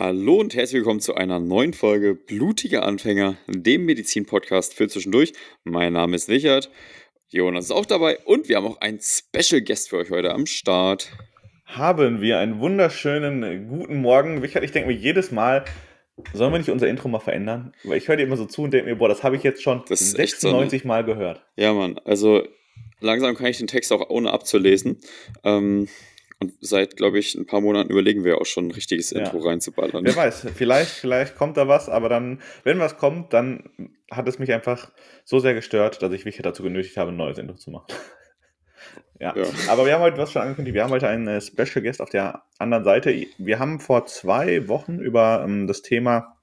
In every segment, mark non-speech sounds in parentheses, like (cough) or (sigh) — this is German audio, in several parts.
Hallo und herzlich willkommen zu einer neuen Folge Blutige Anfänger, dem Medizin-Podcast für zwischendurch. Mein Name ist Richard, Jonas ist auch dabei und wir haben auch einen Special Guest für euch heute am Start. Haben wir einen wunderschönen guten Morgen. Richard, ich denke mir jedes Mal, sollen wir nicht unser Intro mal verändern? Weil ich höre dir immer so zu und denke mir, boah, das habe ich jetzt schon Das ist 96 echt Mal gehört. Ja, Mann, also langsam kann ich den Text auch ohne abzulesen. Ähm, und seit, glaube ich, ein paar Monaten überlegen wir auch schon ein richtiges Ja. Intro reinzuballern. Wer weiß, vielleicht, vielleicht kommt da was, aber dann, wenn was kommt, dann hat es mich einfach so sehr gestört, dass ich Richard dazu genötigt habe, ein neues Intro zu machen. (laughs) ja. Ja. aber wir haben heute was schon angekündigt. Wir haben heute einen äh, Special Guest auf der anderen Seite. Wir haben vor zwei Wochen über ähm, das Thema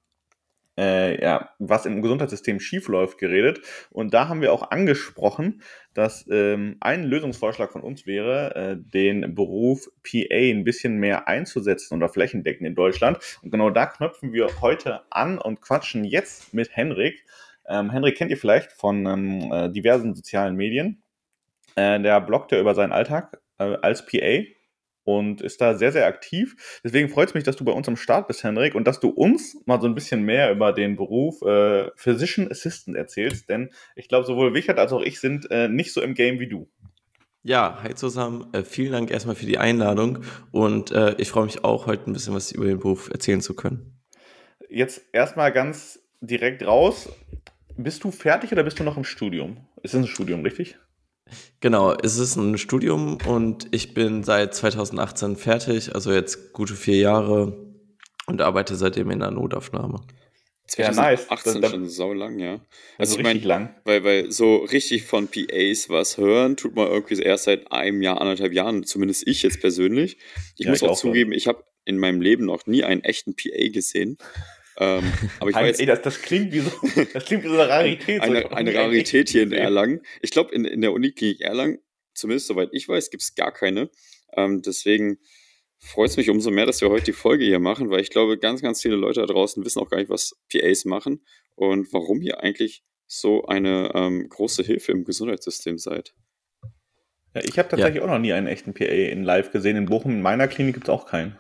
äh, ja, was im Gesundheitssystem schiefläuft, geredet. Und da haben wir auch angesprochen, dass ähm, ein Lösungsvorschlag von uns wäre, äh, den Beruf PA ein bisschen mehr einzusetzen oder flächendeckend in Deutschland. Und genau da knöpfen wir heute an und quatschen jetzt mit Henrik. Ähm, Henrik kennt ihr vielleicht von ähm, äh, diversen sozialen Medien. Äh, der bloggt ja über seinen Alltag äh, als PA und ist da sehr, sehr aktiv. Deswegen freut es mich, dass du bei uns am Start bist, Henrik, und dass du uns mal so ein bisschen mehr über den Beruf äh, Physician Assistant erzählst, denn ich glaube, sowohl Wichert als auch ich sind äh, nicht so im Game wie du. Ja, hi zusammen. Äh, vielen Dank erstmal für die Einladung und äh, ich freue mich auch, heute ein bisschen was über den Beruf erzählen zu können. Jetzt erstmal ganz direkt raus. Bist du fertig oder bist du noch im Studium? Ist das ein Studium, richtig? Genau, es ist ein Studium und ich bin seit 2018 fertig, also jetzt gute vier Jahre und arbeite seitdem in der Notaufnahme. Ja, nice. 2018 Da- da- schon sau lang, ja. Also ich mein, richtig lang. Weil, weil so richtig von PAs was hören, tut man irgendwie erst seit einem Jahr, anderthalb Jahren, zumindest ich jetzt persönlich. Ich Ja, muss ich auch, auch, zugeben, ich habe in meinem Leben noch nie einen echten PA gesehen. Ähm, aber ich weiß, ey, das, das klingt wie so, das klingt wie so eine Rarität. Eine, eine Rarität hier in Erlangen. Ich glaube, in, in der Uniklinik Erlangen, zumindest soweit ich weiß, gibt es gar keine. Ähm, deswegen freut es mich umso mehr, dass wir heute die Folge hier machen, weil ich glaube, ganz, ganz viele Leute da draußen wissen auch gar nicht, was PAs machen und warum ihr eigentlich so eine ähm, große Hilfe im Gesundheitssystem seid. Ja, ich habe tatsächlich auch noch nie einen echten PA in live gesehen. In Bochum, in meiner Klinik gibt es auch keinen.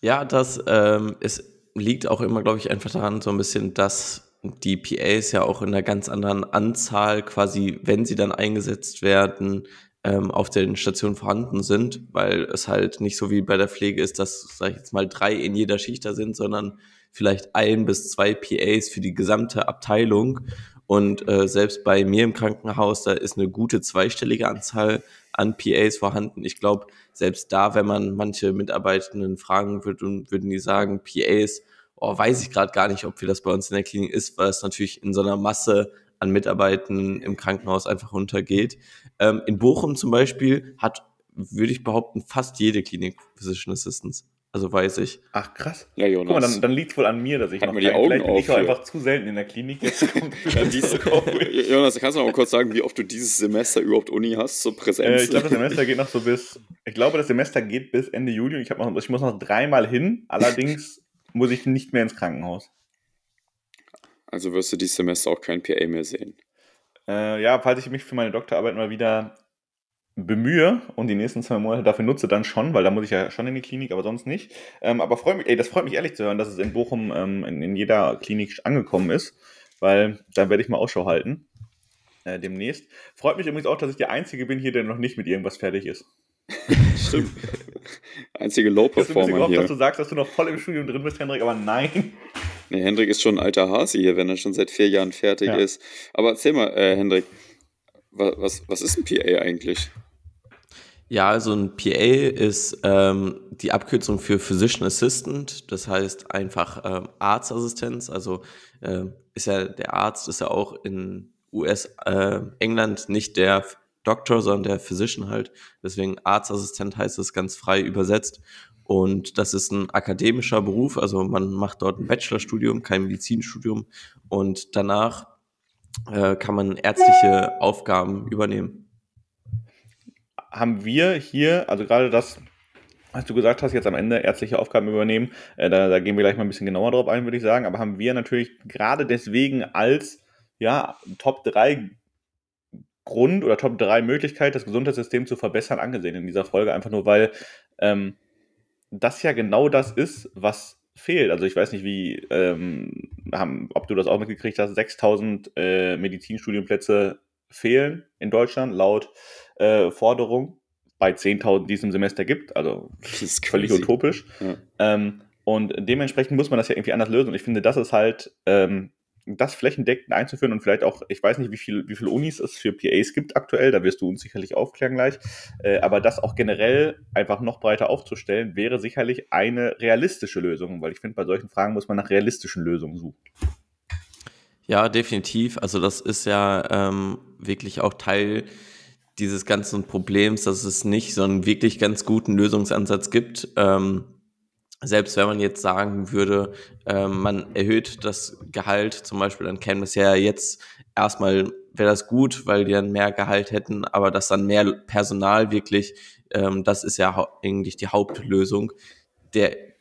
Ja, das ähm, es liegt auch immer, glaube ich, einfach daran, so ein bisschen, dass die PAs ja auch in einer ganz anderen Anzahl quasi, wenn sie dann eingesetzt werden, ähm, auf den Stationen vorhanden sind, weil es halt nicht so wie bei der Pflege ist, dass, sag ich jetzt mal, drei in jeder Schicht da sind, sondern vielleicht ein bis zwei PAs für die gesamte Abteilung. Und äh, selbst bei mir im Krankenhaus, da ist eine gute zweistellige Anzahl an PAs vorhanden. Ich glaube, selbst da, wenn man manche Mitarbeitenden fragen würde, würden die sagen, PAs, oh, weiß ich gerade gar nicht, ob wir das bei uns in der Klinik ist, weil es natürlich in so einer Masse an Mitarbeitenden im Krankenhaus einfach untergeht. Ähm, in Bochum zum Beispiel hat, würde ich behaupten, fast jede Klinik Physician Assistants. Also weiß ich. Ach, krass. Ja, Guck mal, Jonas. dann, dann liegt es wohl an mir, dass ich Halt noch mal die Augen Vielleicht bin ich auf auch hier. einfach zu selten in der Klinik. Jetzt (laughs) kommt Ja, Jonas, kannst du noch mal kurz sagen, wie oft du dieses Semester überhaupt Uni hast, so Präsenz? Äh, ich glaube, das Semester geht noch so bis. Ich glaube, das Semester geht bis Ende Juli. Ich, hab noch, ich muss noch dreimal hin. Allerdings (laughs) muss ich nicht mehr ins Krankenhaus. also wirst du dieses Semester auch kein PA mehr sehen. Äh, ja, falls ich mich für meine Doktorarbeit mal wieder bemühe und die nächsten zwei Monate dafür nutze, dann schon, weil da muss ich ja schon in die Klinik, aber sonst nicht. Ähm, aber freut mich, ey, das freut mich ehrlich zu hören, dass es in Bochum ähm, in, in jeder Klinik angekommen ist, weil dann werde ich mal Ausschau halten. Äh, demnächst. Freut mich übrigens auch, dass ich der Einzige bin hier, der noch nicht mit irgendwas fertig ist. (laughs) Stimmt. Einzige Ich Low-Performer gehofft, dass hier. du sagst, dass du noch voll im Studium drin bist, Hendrik, aber nein. Nee, Hendrik ist schon ein alter Hasi hier, wenn er schon seit vier Jahren fertig Ja. ist. Aber erzähl mal, äh, Hendrik, was, was, was ist ein PA eigentlich? Ja, also ein PA ist ähm, die Abkürzung für Physician Assistant, das heißt einfach ähm, Arztassistenz. Also äh, ist ja der Arzt ist ja auch in US, äh, England nicht der Doktor, sondern der Physician halt. Deswegen Arztassistent heißt es ganz frei übersetzt. Und das ist ein akademischer Beruf, also man macht dort ein Bachelorstudium, kein Medizinstudium. Und danach äh, kann man ärztliche Aufgaben übernehmen. Haben wir hier, also gerade das, was du gesagt hast, jetzt am Ende ärztliche Aufgaben übernehmen, äh, da, da gehen wir gleich mal ein bisschen genauer drauf ein, würde ich sagen, aber haben wir natürlich gerade deswegen als ja, Top 3 Grund oder Top 3 Möglichkeit, das Gesundheitssystem zu verbessern, angesehen in dieser Folge, einfach nur weil ähm, das ja genau das ist, was fehlt. Also ich weiß nicht, wie, ähm, haben, ob du das auch mitgekriegt hast, 6000 äh, Medizinstudienplätze fehlen in Deutschland laut äh, Forderung bei 10.000, die es im Semester gibt. Also völlig utopisch. Ja. Ähm, und dementsprechend muss man das ja irgendwie anders lösen. Und ich finde, das ist halt ähm, das flächendeckend einzuführen und vielleicht auch, ich weiß nicht, wie viel, wie viele Unis es für PAs gibt aktuell, da wirst du uns sicherlich aufklären gleich, äh, aber das auch generell einfach noch breiter aufzustellen, wäre sicherlich eine realistische Lösung, weil ich finde, bei solchen Fragen muss man nach realistischen Lösungen suchen. Ja, definitiv. Also das ist ja ähm, wirklich auch Teil dieses ganzen Problems, dass es nicht so einen wirklich ganz guten Lösungsansatz gibt. Ähm, selbst wenn man jetzt sagen würde, äh, man erhöht das Gehalt zum Beispiel, dann käme es ja jetzt erstmal, wäre das gut, weil die dann mehr Gehalt hätten, aber dass dann mehr Personal wirklich, ähm, das ist ja eigentlich die Hauptlösung. Der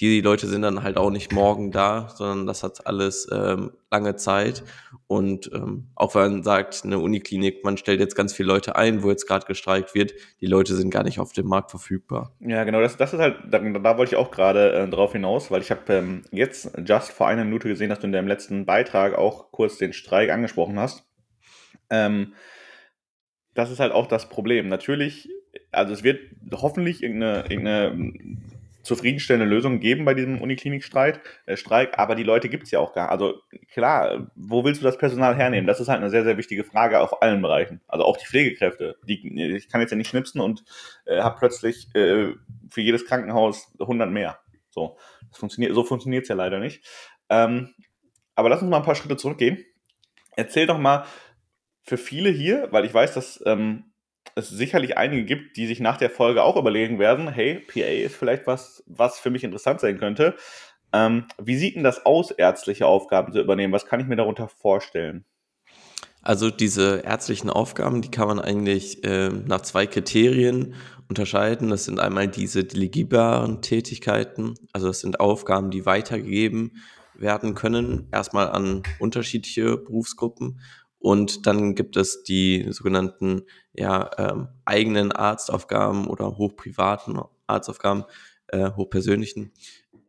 die Leute sind dann halt auch nicht morgen da, sondern das hat alles ähm, lange Zeit. Und ähm, auch wenn man sagt, eine Uniklinik, man stellt jetzt ganz viele Leute ein, wo jetzt gerade gestreikt wird, die Leute sind gar nicht auf dem Markt verfügbar. Ja, genau, das, das ist halt, da, da wollte ich auch gerade äh, drauf hinaus, weil ich habe ähm, jetzt just vor einer Minute gesehen, dass du in deinem letzten Beitrag auch kurz den Streik angesprochen hast. Ähm, das ist halt auch das Problem. Natürlich, also es wird hoffentlich irgendeine, irgendeine zufriedenstellende Lösung geben bei diesem Uniklinikstreit, äh, Streik, aber die Leute gibt es ja auch gar. Also klar, wo willst du das Personal hernehmen? Das ist halt eine sehr, sehr wichtige Frage auf allen Bereichen. Also auch die Pflegekräfte. Die, ich kann jetzt ja nicht schnipsen und äh, habe plötzlich äh, für jedes Krankenhaus 100 mehr. So, funktioniert, so funktioniert es ja leider nicht. Ähm, aber lass uns mal ein paar Schritte zurückgehen. Erzähl doch mal für viele hier, weil ich weiß, dass ähm, es sicherlich einige gibt, die sich nach der Folge auch überlegen werden, hey, PA ist vielleicht was, was für mich interessant sein könnte. Ähm, wie sieht denn das aus, ärztliche Aufgaben zu übernehmen? Was kann ich mir darunter vorstellen? Also diese ärztlichen Aufgaben, die kann man eigentlich äh, nach zwei Kriterien unterscheiden. Das sind einmal diese delegierbaren Tätigkeiten, also das sind Aufgaben, die weitergegeben werden können, erstmal an unterschiedliche Berufsgruppen und dann gibt es die sogenannten ja, ähm, eigenen Arztaufgaben oder hochprivaten Arztaufgaben, äh, hochpersönlichen.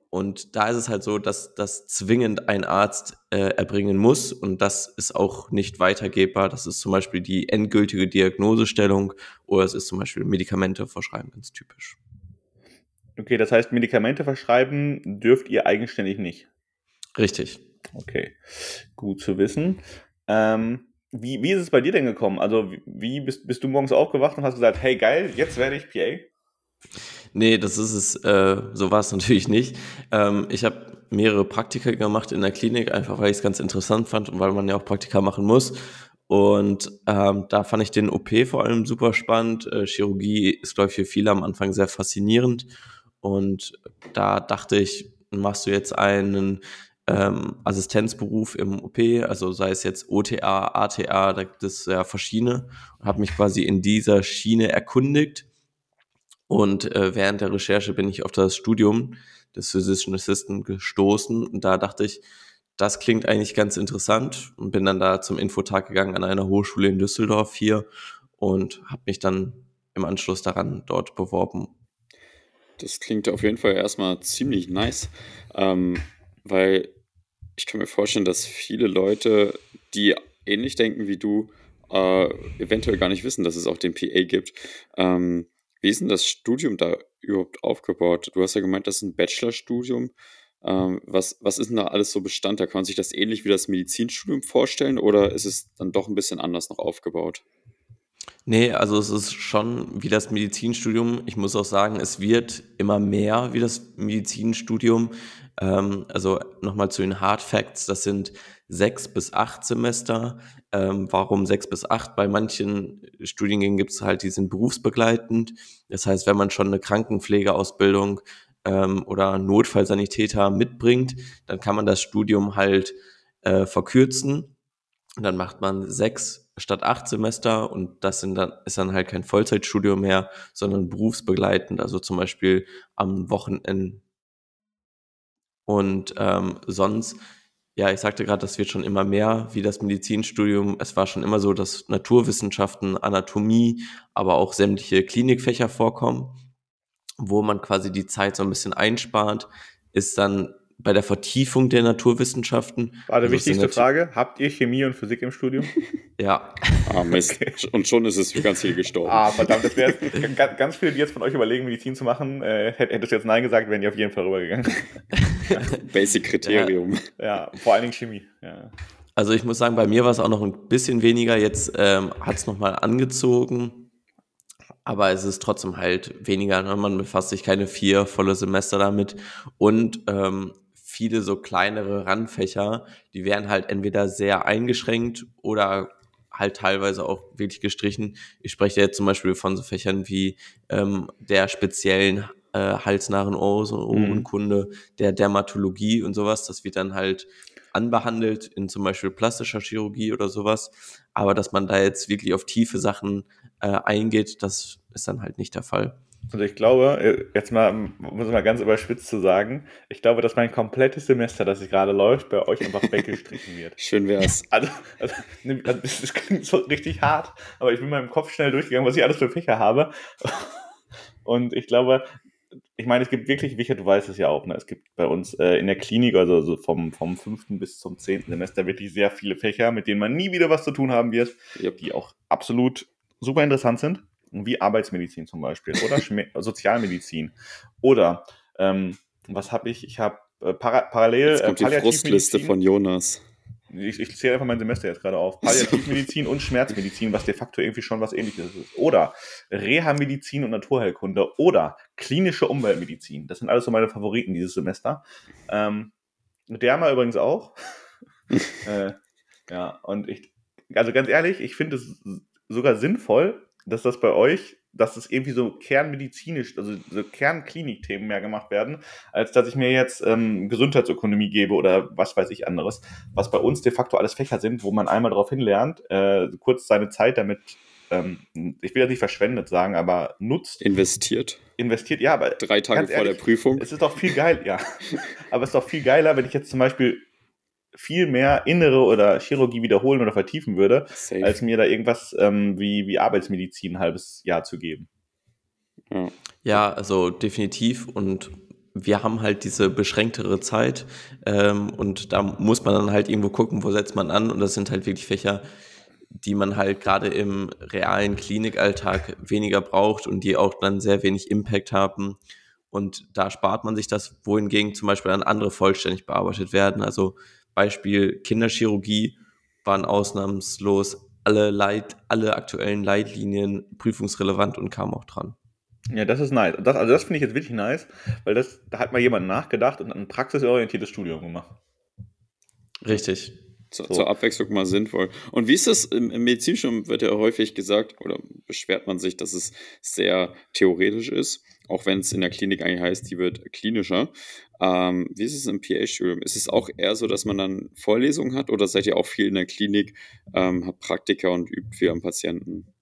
Und da ist es halt so, dass das zwingend ein Arzt äh, erbringen muss und das ist auch nicht weitergebbar. Das ist zum Beispiel die endgültige Diagnosestellung oder es ist zum Beispiel Medikamente verschreiben, ganz typisch. Okay, das heißt, Medikamente verschreiben dürft ihr eigenständig nicht. Richtig. Okay, gut zu wissen. Ähm, wie, wie ist es bei dir denn gekommen? Also, wie bist, bist du morgens aufgewacht und hast gesagt, hey geil, jetzt werde ich PA? Nee, das ist es, äh, so war es (laughs) natürlich nicht. Ähm, ich habe mehrere Praktika gemacht in der Klinik, einfach weil ich es ganz interessant fand und weil man ja auch Praktika machen muss. Und ähm, da fand ich den OP vor allem super spannend. Äh, Chirurgie ist, glaube ich, für viele am Anfang sehr faszinierend. Und da dachte ich, machst du jetzt einen ähm, Assistenzberuf im OP, also sei es jetzt OTA, ATA, da gibt es ja verschiedene und habe mich quasi in dieser Schiene erkundigt. Und äh, während der Recherche bin ich auf das Studium des Physician Assistant gestoßen und da dachte ich, das klingt eigentlich ganz interessant und bin dann da zum Infotag gegangen an einer Hochschule in Düsseldorf hier und habe mich dann im Anschluss daran dort beworben. Das klingt auf jeden Fall erstmal ziemlich nice, ähm, weil ich kann mir vorstellen, dass viele Leute, die ähnlich denken wie du, äh, eventuell gar nicht wissen, dass es auch den PA gibt. Ähm, wie ist denn das Studium da überhaupt aufgebaut? Du hast ja gemeint, das ist ein Bachelorstudium. Ähm, was, was ist denn da alles so Bestand? Da kann man sich das ähnlich wie das Medizinstudium vorstellen oder ist es dann doch ein bisschen anders noch aufgebaut? Nee, also es ist schon wie das Medizinstudium. Ich muss auch sagen, es wird immer mehr wie das Medizinstudium. Ähm, also nochmal zu den Hard Facts, das sind sechs bis acht Semester. Ähm, warum sechs bis acht? Bei manchen Studiengängen gibt es halt, die sind berufsbegleitend. Das heißt, wenn man schon eine Krankenpflegeausbildung ähm, oder Notfallsanitäter mitbringt, dann kann man das Studium halt äh, verkürzen. Und dann macht man sechs statt acht Semester und das sind dann, ist dann halt kein Vollzeitstudium mehr, sondern berufsbegleitend, also zum Beispiel am Wochenende und ähm, sonst, ja, ich sagte gerade, das wird schon immer mehr wie das Medizinstudium. Es war schon immer so, dass Naturwissenschaften, Anatomie, aber auch sämtliche Klinikfächer vorkommen, wo man quasi die Zeit so ein bisschen einspart. ist dann bei der Vertiefung der Naturwissenschaften. War die also wichtigste Frage, habt ihr Chemie und Physik im Studium? (laughs) ja. Ah, Mist. Okay. Und schon ist es für ganz viele gestorben. Ah, verdammt, das wäre ganz viele, die jetzt von euch überlegen, Medizin zu machen, äh, hättest du jetzt Nein gesagt, wären die auf jeden Fall rübergegangen. (laughs) Basic-Kriterium. Ja. ja, vor allen Dingen Chemie. Ja. Also ich muss sagen, bei mir war es auch noch ein bisschen weniger. Jetzt ähm, hat es nochmal angezogen. Aber es ist trotzdem halt weniger. Ne? Man befasst sich keine vier volle Semester damit. Und ähm, viele so kleinere Randfächer, die werden halt entweder sehr eingeschränkt oder halt teilweise auch wirklich gestrichen. Ich spreche jetzt zum Beispiel von so Fächern wie ähm, der speziellen äh, halsnahen Ohrenkunde, mhm. der Dermatologie und sowas. Das wird dann halt anbehandelt in zum Beispiel plastischer Chirurgie oder sowas. Aber dass man da jetzt wirklich auf tiefe Sachen äh, eingeht, das ist dann halt nicht der Fall. Und ich glaube, äh, jetzt mal, muss ich mal ganz überspitzt zu sagen, ich glaube, dass mein komplettes Semester, das gerade läuft, bei euch einfach weggestrichen wird. (laughs) Schön wär's. (laughs) Also, also, also, das klingt (laughs) so richtig hart, aber ich bin mal im Kopf schnell durchgegangen, was ich alles für Fächer habe. Und ich glaube, ich meine, es gibt wirklich, Wichert, du weißt es ja auch, ne? es gibt bei uns äh, in der Klinik, also, also vom, vom fünften bis zum zehnten Semester, wirklich sehr viele Fächer, mit denen man nie wieder was zu tun haben wird, yep. die auch absolut super interessant sind wie Arbeitsmedizin zum Beispiel oder (laughs) Sozialmedizin. Oder ähm, was habe ich? Ich habe äh, para parallel. Jetzt kommt äh, die Frustliste von Jonas. Ich, ich zähle einfach mein Semester jetzt gerade auf. (laughs) Palliativmedizin und Schmerzmedizin, was de facto irgendwie schon was ähnliches ist. Oder Reha-Medizin und Naturheilkunde. Oder klinische Umweltmedizin. Das sind alles so meine Favoriten dieses Semester. Ähm, Derma übrigens auch. (laughs) äh, ja, und ich, also ganz ehrlich, ich finde es sogar sinnvoll, dass das bei euch, dass das irgendwie so kernmedizinisch, also so Kernklinikthemen mehr gemacht werden, als dass ich mir jetzt ähm, Gesundheitsökonomie gebe oder was weiß ich anderes, was bei uns de facto alles Fächer sind, wo man einmal darauf hinlernt, äh, kurz seine Zeit damit ähm, ich will ja nicht verschwendet sagen, aber nutzt. Investiert. Investiert, ja, aber. Drei Tage vor ehrlich, der Prüfung. Es ist doch viel geil, ja. (laughs) aber es ist doch viel geiler, wenn ich jetzt zum Beispiel viel mehr innere oder Chirurgie wiederholen oder vertiefen würde, Safe. als mir da irgendwas ähm, wie, wie Arbeitsmedizin ein halbes Jahr zu geben. Ja. ja, also definitiv und wir haben halt diese beschränktere Zeit ähm, und da muss man dann halt irgendwo gucken, wo setzt man an und das sind halt wirklich Fächer, die man halt gerade im realen Klinikalltag weniger braucht und die auch dann sehr wenig Impact haben. Und da spart man sich das, wohingegen zum Beispiel dann andere vollständig bearbeitet werden. Also Beispiel Kinderchirurgie waren ausnahmslos alle, Leit, alle aktuellen Leitlinien prüfungsrelevant und kamen auch dran. Ja, das ist nice. Das, also das finde ich jetzt wirklich nice, weil das, da hat mal jemand nachgedacht und ein praxisorientiertes Studium gemacht. Richtig. Zur, so. zur Abwechslung mal sinnvoll. Und wie ist das im, im Medizinstudium, wird ja häufig gesagt, oder beschwert man sich, dass es sehr theoretisch ist, auch wenn es in der Klinik eigentlich heißt, die wird klinischer. Ähm, wie ist es im PA-Studium? Ist es auch eher so, dass man dann Vorlesungen hat oder seid ihr auch viel in der Klinik, ähm, habt Praktika und übt viel am Patienten?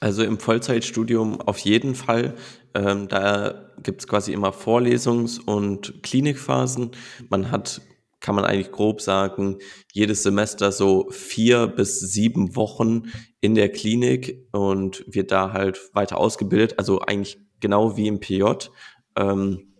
Also im Vollzeitstudium auf jeden Fall. Ähm, da gibt es quasi immer Vorlesungs- und Klinikphasen. Man hat, kann man eigentlich grob sagen, jedes Semester so vier bis sieben Wochen in der Klinik und wird da halt weiter ausgebildet. Also eigentlich genau wie im PJ. Ähm,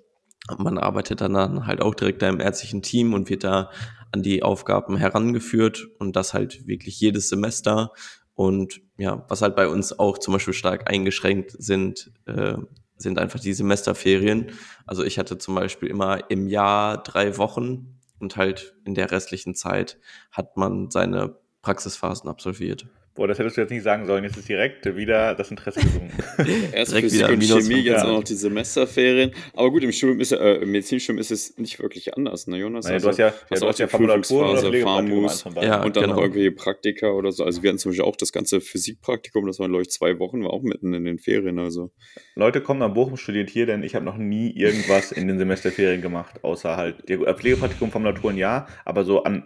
man arbeitet dann halt auch direkt da im ärztlichen Team und wird da an die Aufgaben herangeführt und das halt wirklich jedes Semester. Und ja, was halt bei uns auch zum Beispiel stark eingeschränkt sind, äh, sind einfach die Semesterferien. Also ich hatte zum Beispiel immer im Jahr drei Wochen und halt in der restlichen Zeit hat man seine Praxisphasen absolviert. Boah, das hättest du jetzt nicht sagen sollen. Jetzt ist direkt wieder das Interesse gesunken. (laughs) Erst direkt Physik und Chemie, jetzt auch noch die Semesterferien. Aber gut, im Studium ist äh, im Medizinstudium ist es nicht wirklich anders, ne, Jonas? Nein, also, du hast ja, ja, du hast ja Formulaturen Farmus ja, und dann genau. noch irgendwie Praktika oder so. Also wir hatten zum Beispiel auch das ganze Physikpraktikum, das waren, glaube ich, zwei Wochen, war auch mitten in den Ferien. Also. Leute kommen nach Bochum, studiert hier, denn ich habe noch nie irgendwas in den Semesterferien gemacht, außer halt Pflegepraktikum, Formulaturen ja, aber so an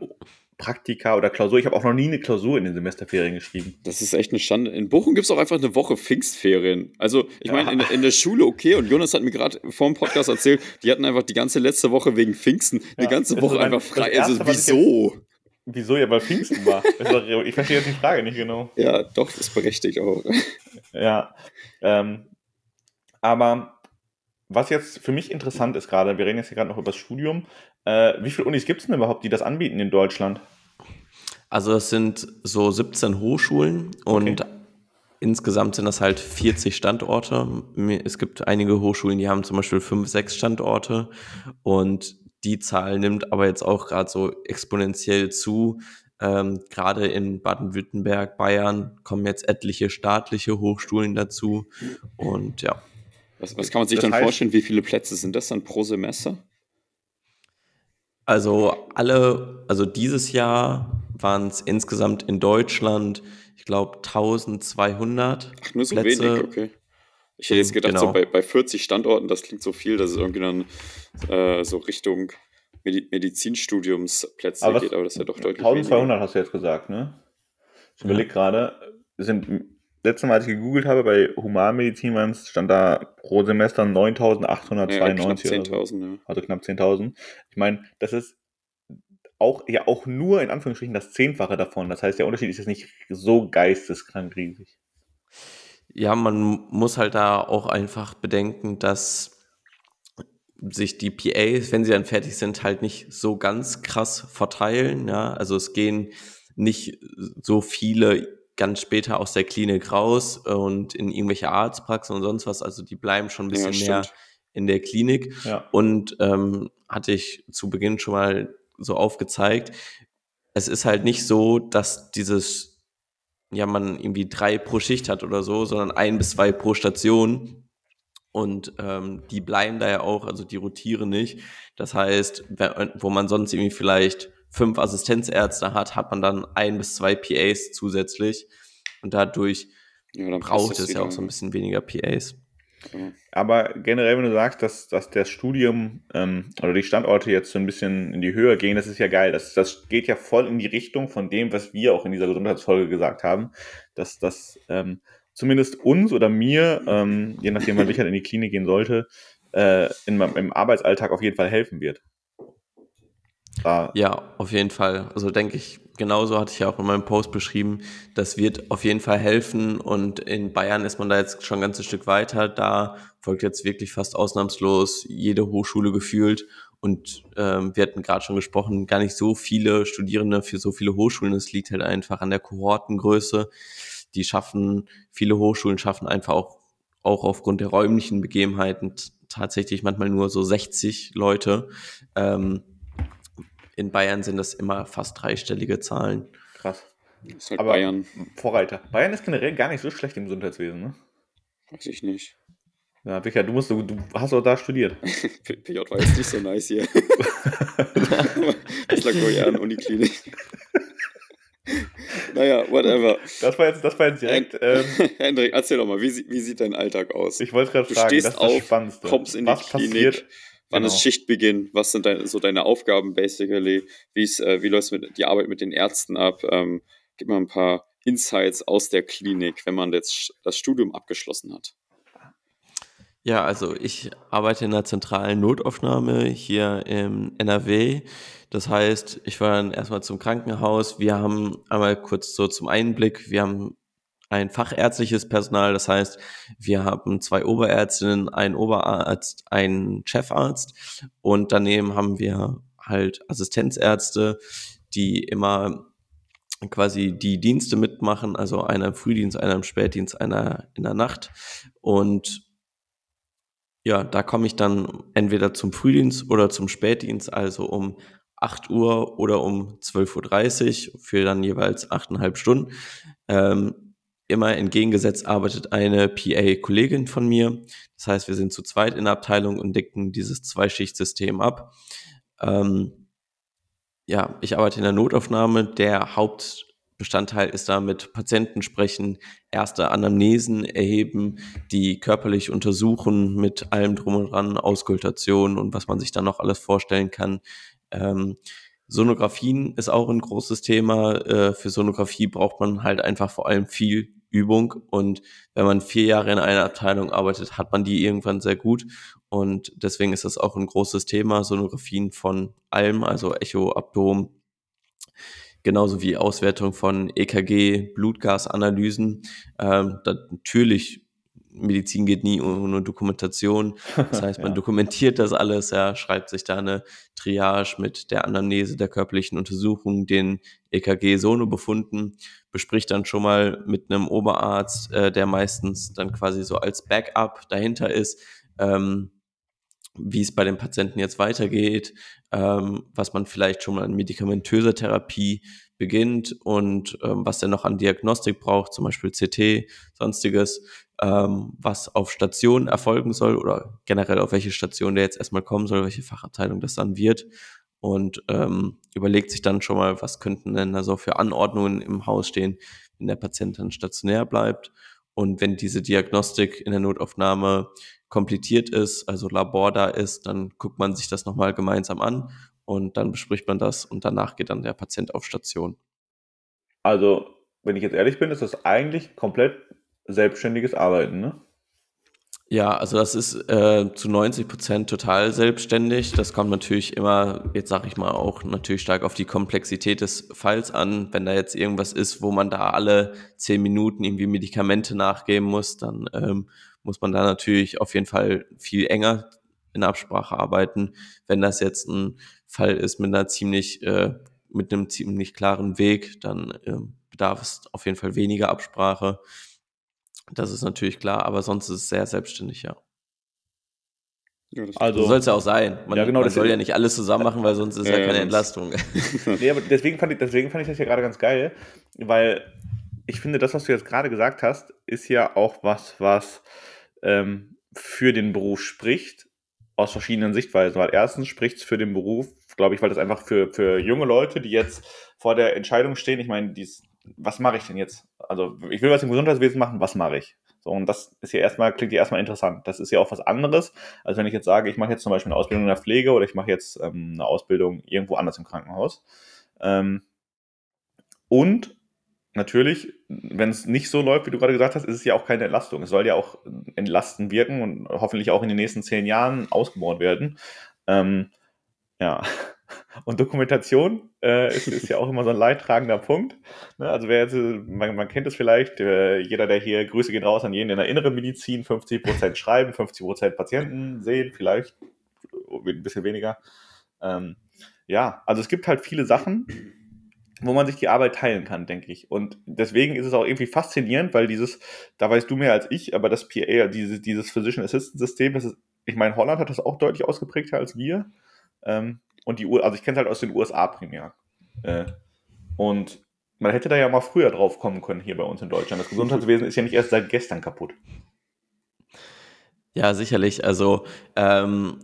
Praktika oder Klausur. Ich habe auch noch nie eine Klausur in den Semesterferien geschrieben. Das ist echt eine Schande. In Bochum gibt es auch einfach eine Woche Pfingstferien. Also, ich ja. meine, in, in, der Schule okay. Und Jonas hat mir gerade vor dem Podcast erzählt, die hatten einfach die ganze letzte Woche wegen Pfingsten eine ja, ganze Woche einfach frei. Also, wieso? Wieso? Ja, weil Pfingsten war. (laughs) ich verstehe jetzt die Frage nicht genau. Ja, doch, das ist berechtigt auch. Ja. Ähm, aber was jetzt für mich interessant ist gerade, wir reden jetzt hier gerade noch über das Studium. Äh, wie viele Unis gibt es denn überhaupt, die das anbieten in Deutschland? Also es sind so 17 Hochschulen und okay. insgesamt sind das halt 40 Standorte. Es gibt einige Hochschulen, die haben zum Beispiel fünf, sechs Standorte und die Zahl nimmt aber jetzt auch gerade so exponentiell zu. Ähm, gerade in Baden-Württemberg, Bayern kommen jetzt etliche staatliche Hochschulen dazu und ja. Was, was kann man sich das dann heißt, vorstellen? Wie viele Plätze sind das dann pro Semester? Also alle, also dieses Jahr waren es insgesamt in Deutschland, ich glaube 1200. Ach, nur so Plätze. wenig, okay. Ich hätte jetzt gedacht, genau. so bei, bei 40 Standorten, das klingt so viel, dass es irgendwie dann äh, so Richtung Medi Medizinstudiumsplätze aber geht, aber das ist ja doch deutlich 1200 weniger. hast du jetzt gesagt, ne? Ich ja. überlege gerade, sind letzte Mal, als ich gegoogelt habe, bei Humanmedizin stand da pro Semester 9.892 ja, knapp 10.000, so. ja. Also knapp 10.000. Ich meine, das ist auch, ja auch nur in Anführungsstrichen das Zehnfache davon. Das heißt, der Unterschied ist jetzt nicht so geisteskrank riesig. Ja, man muss halt da auch einfach bedenken, dass sich die PAs, wenn sie dann fertig sind, halt nicht so ganz krass verteilen. Ja, also es gehen nicht so viele ganz später aus der Klinik raus und in irgendwelche Arztpraxen und sonst was. Also die bleiben schon ein bisschen ja, mehr in der Klinik. Ja. Und ähm, hatte ich zu Beginn schon mal so aufgezeigt. Es ist halt nicht so, dass dieses, ja, man irgendwie drei pro Schicht hat oder so, sondern ein bis zwei pro Station. Und ähm, die bleiben da ja auch, also die rotieren nicht. Das heißt, wo man sonst irgendwie vielleicht fünf Assistenzärzte hat, hat man dann ein bis zwei PAs zusätzlich. Und dadurch ja, braucht es ja auch so ein bisschen weniger PAs. Aber generell, wenn du sagst, dass, dass das Studium ähm, oder die Standorte jetzt so ein bisschen in die Höhe gehen, das ist ja geil. Das, das geht ja voll in die Richtung von dem, was wir auch in dieser Gesundheitsfolge gesagt haben, dass das ähm, zumindest uns oder mir, ähm, je nachdem, wann ich halt in die Klinik gehen sollte, äh, in, im Arbeitsalltag auf jeden Fall helfen wird. Da. Ja, auf jeden Fall. Also denke ich, genauso hatte ich ja auch in meinem Post beschrieben, das wird auf jeden Fall helfen und in Bayern ist man da jetzt schon ein ganzes Stück weiter. Da folgt jetzt wirklich fast ausnahmslos jede Hochschule gefühlt und ähm, wir hatten gerade schon gesprochen, gar nicht so viele Studierende für so viele Hochschulen. Es liegt halt einfach an der Kohortengröße. Die schaffen, viele Hochschulen schaffen einfach auch, auch aufgrund der räumlichen Begebenheiten tatsächlich manchmal nur so 60 Leute. Ähm, in Bayern sind das immer fast dreistellige Zahlen. Krass. ist halt Aber Bayern. Vorreiter. Bayern ist generell gar nicht so schlecht im Gesundheitswesen, ne? Weiß ich nicht. Ja, Micha, du musst, du, du hast auch da studiert. (laughs) PJ war jetzt nicht so nice hier. (laughs) das lag wohl eher an Uniklinik. naja, whatever. Das war jetzt, das war jetzt direkt. Ähm, (laughs) Hendrik, erzähl doch mal, wie, wie sieht dein Alltag aus? Ich wollte gerade fragen, stehst das ist das auf, Spannendste. kommst in Was die Klinik, passiert? Wann genau. ist Schichtbeginn? Was sind deine, so deine Aufgaben basically? Wie, ist, äh, wie läuft mit, die Arbeit mit den Ärzten ab? Ähm, gib mal ein paar Insights aus der Klinik, wenn man jetzt das Studium abgeschlossen hat. Ja, also ich arbeite in der zentralen Notaufnahme hier im NRW. Das heißt, ich war dann erstmal zum Krankenhaus. Wir haben einmal kurz so zum Einblick, wir haben ein fachärztliches Personal. Das heißt, wir haben zwei Oberärztinnen, einen Oberarzt, einen Chefarzt und daneben haben wir halt Assistenzärzte, die immer quasi die Dienste mitmachen, also einer im Frühdienst, einer im Spätdienst, einer in der Nacht. Und ja, da komme ich dann entweder zum Frühdienst oder zum Spätdienst, also um 8 Uhr oder um 12.30 Uhr für dann jeweils 8,5 Stunden. Ähm, immer entgegengesetzt arbeitet eine PA-Kollegin von mir. Das heißt, wir sind zu zweit in der Abteilung und decken dieses Zweischichtsystem ab. Ähm, ja, ich arbeite in der Notaufnahme. Der Hauptbestandteil ist da mit Patienten sprechen, erste Anamnesen erheben, die körperlich untersuchen mit allem drum und dran, Auskultation und was man sich dann noch alles vorstellen kann. Ähm, Sonographien ist auch ein großes Thema. Äh, für Sonographie braucht man halt einfach vor allem viel Übung. Und wenn man vier Jahre in einer Abteilung arbeitet, hat man die irgendwann sehr gut. Und deswegen ist das auch ein großes Thema, Sonographien von allem, also Echo, Abdom, genauso wie Auswertung von EKG, Blutgasanalysen. Ähm, natürlich Medizin geht nie ohne Dokumentation. Das heißt, (laughs) man ja. dokumentiert das alles, ja, schreibt sich da eine Triage mit der Anamnese der körperlichen Untersuchung, den EKG-Sono-Befunden, bespricht dann schon mal mit einem Oberarzt, äh, der meistens dann quasi so als Backup dahinter ist, ähm, wie es bei den Patienten jetzt weitergeht, ähm, was man vielleicht schon mal an medikamentöser Therapie beginnt und ähm, was er noch an Diagnostik braucht, zum Beispiel CT, sonstiges, ähm, was auf Station erfolgen soll oder generell auf welche Station der jetzt erstmal kommen soll, welche Fachabteilung das dann wird und ähm, überlegt sich dann schon mal, was könnten denn da so für Anordnungen im Haus stehen, wenn der Patient dann stationär bleibt und wenn diese Diagnostik in der Notaufnahme komplettiert ist, also Labor da ist, dann guckt man sich das nochmal gemeinsam an und dann bespricht man das und danach geht dann der Patient auf Station. Also, wenn ich jetzt ehrlich bin, ist das eigentlich komplett selbstständiges Arbeiten, ne? Ja, also das ist äh, zu 90 Prozent total selbstständig. Das kommt natürlich immer, jetzt sage ich mal auch natürlich stark auf die Komplexität des Falls an. Wenn da jetzt irgendwas ist, wo man da alle zehn Minuten irgendwie Medikamente nachgeben muss, dann ähm, muss man da natürlich auf jeden Fall viel enger in Absprache arbeiten. Wenn das jetzt ein Fall ist mit einer ziemlich, äh, mit einem ziemlich klaren Weg, dann äh, bedarf es auf jeden Fall weniger Absprache. Das ist natürlich klar, aber sonst ist es sehr selbstständig, ja. Ja, also so soll es ja auch sein. Man, ja, genau, man soll ja nicht alles zusammen machen, weil sonst ist ja, ja keine Entlastung. (laughs) nee, aber deswegen fand, ich, deswegen fand ich das ja gerade ganz geil, weil ich finde, das, was du jetzt gerade gesagt hast, ist ja auch was, was ähm, für den Beruf spricht, aus verschiedenen Sichtweisen. Weil erstens spricht es für den Beruf, glaube ich, weil das einfach für, für junge Leute, die jetzt vor der Entscheidung stehen, ich meine, dies, was mache ich denn jetzt? Also ich will was im Gesundheitswesen machen, was mache ich? So, und das ist ja erstmal, klingt ja erstmal interessant. Das ist ja auch was anderes, als wenn ich jetzt sage, ich mache jetzt zum Beispiel eine Ausbildung in der Pflege oder ich mache jetzt ähm, eine Ausbildung irgendwo anders im Krankenhaus. Ähm, und natürlich, wenn es nicht so läuft, wie du gerade gesagt hast, ist es ja auch keine Entlastung. Es soll ja auch entlasten wirken und hoffentlich auch in den nächsten zehn Jahren ausgebaut werden. Ähm, ja. (laughs) Und Dokumentation äh, ist, ist, ja auch immer so ein leidtragender Punkt. Ne? Also wer jetzt, man, man kennt es vielleicht, äh, jeder, der hier, Grüße gehen raus an jeden in der inneren Medizin, 50% schreiben, 50% Patienten sehen, vielleicht ein bisschen weniger. Ähm, ja, also es gibt halt viele Sachen, wo man sich die Arbeit teilen kann, denke ich. Und deswegen ist es auch irgendwie faszinierend, weil dieses, da weißt du mehr als ich, aber das PA, dieses, dieses Physician Assistant System, das ist, ich meine, Holland hat das auch deutlich ausgeprägter als wir. Ähm, und die, also ich kenne es halt aus den USA primär. Äh, und man hätte da ja mal früher drauf kommen können hier bei uns in Deutschland. Das Gesundheitswesen ist ja nicht erst seit gestern kaputt. Ja, sicherlich. Also ähm,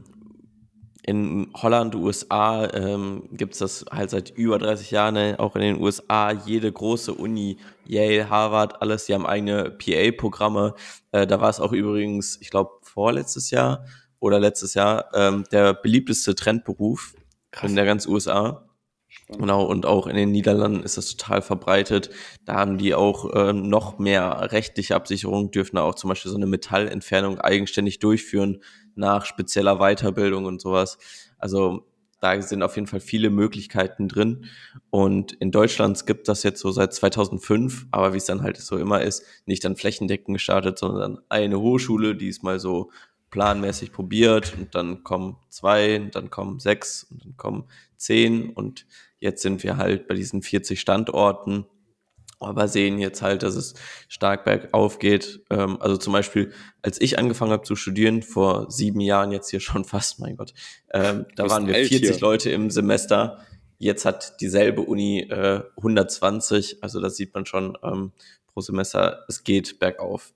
in Holland, USA ähm, gibt es das halt seit über 30 Jahren, ne? auch in den USA, jede große Uni, Yale, Harvard, alles, die haben eigene PA-Programme. Äh, da war es auch übrigens, ich glaube, vorletztes Jahr oder letztes Jahr ähm, der beliebteste Trendberuf Krass. in der ganzen USA. Spannend. Genau, und auch in den Niederlanden ist das total verbreitet. Da haben die auch äh, noch mehr rechtliche Absicherung, dürfen auch zum Beispiel so eine Metallentfernung eigenständig durchführen nach spezieller Weiterbildung und sowas. Also da sind auf jeden Fall viele Möglichkeiten drin. Und in Deutschland gibt das jetzt so seit 2005, aber wie es dann halt so immer ist, nicht dann flächendeckend gestartet, sondern eine Hochschule, die es mal so planmäßig probiert und dann kommen zwei, und dann kommen sechs und dann kommen zehn und jetzt sind wir halt bei diesen 40 Standorten aber sehen jetzt halt, dass es stark bergauf geht. Ähm, also zum Beispiel, als ich angefangen habe zu studieren, vor sieben Jahren, jetzt hier schon (laughs) fast, mein Gott, ähm, da waren wir 40 hier. Leute im Semester. Jetzt hat dieselbe Uni äh, 120, also das sieht man schon ähm, pro Semester, es geht bergauf.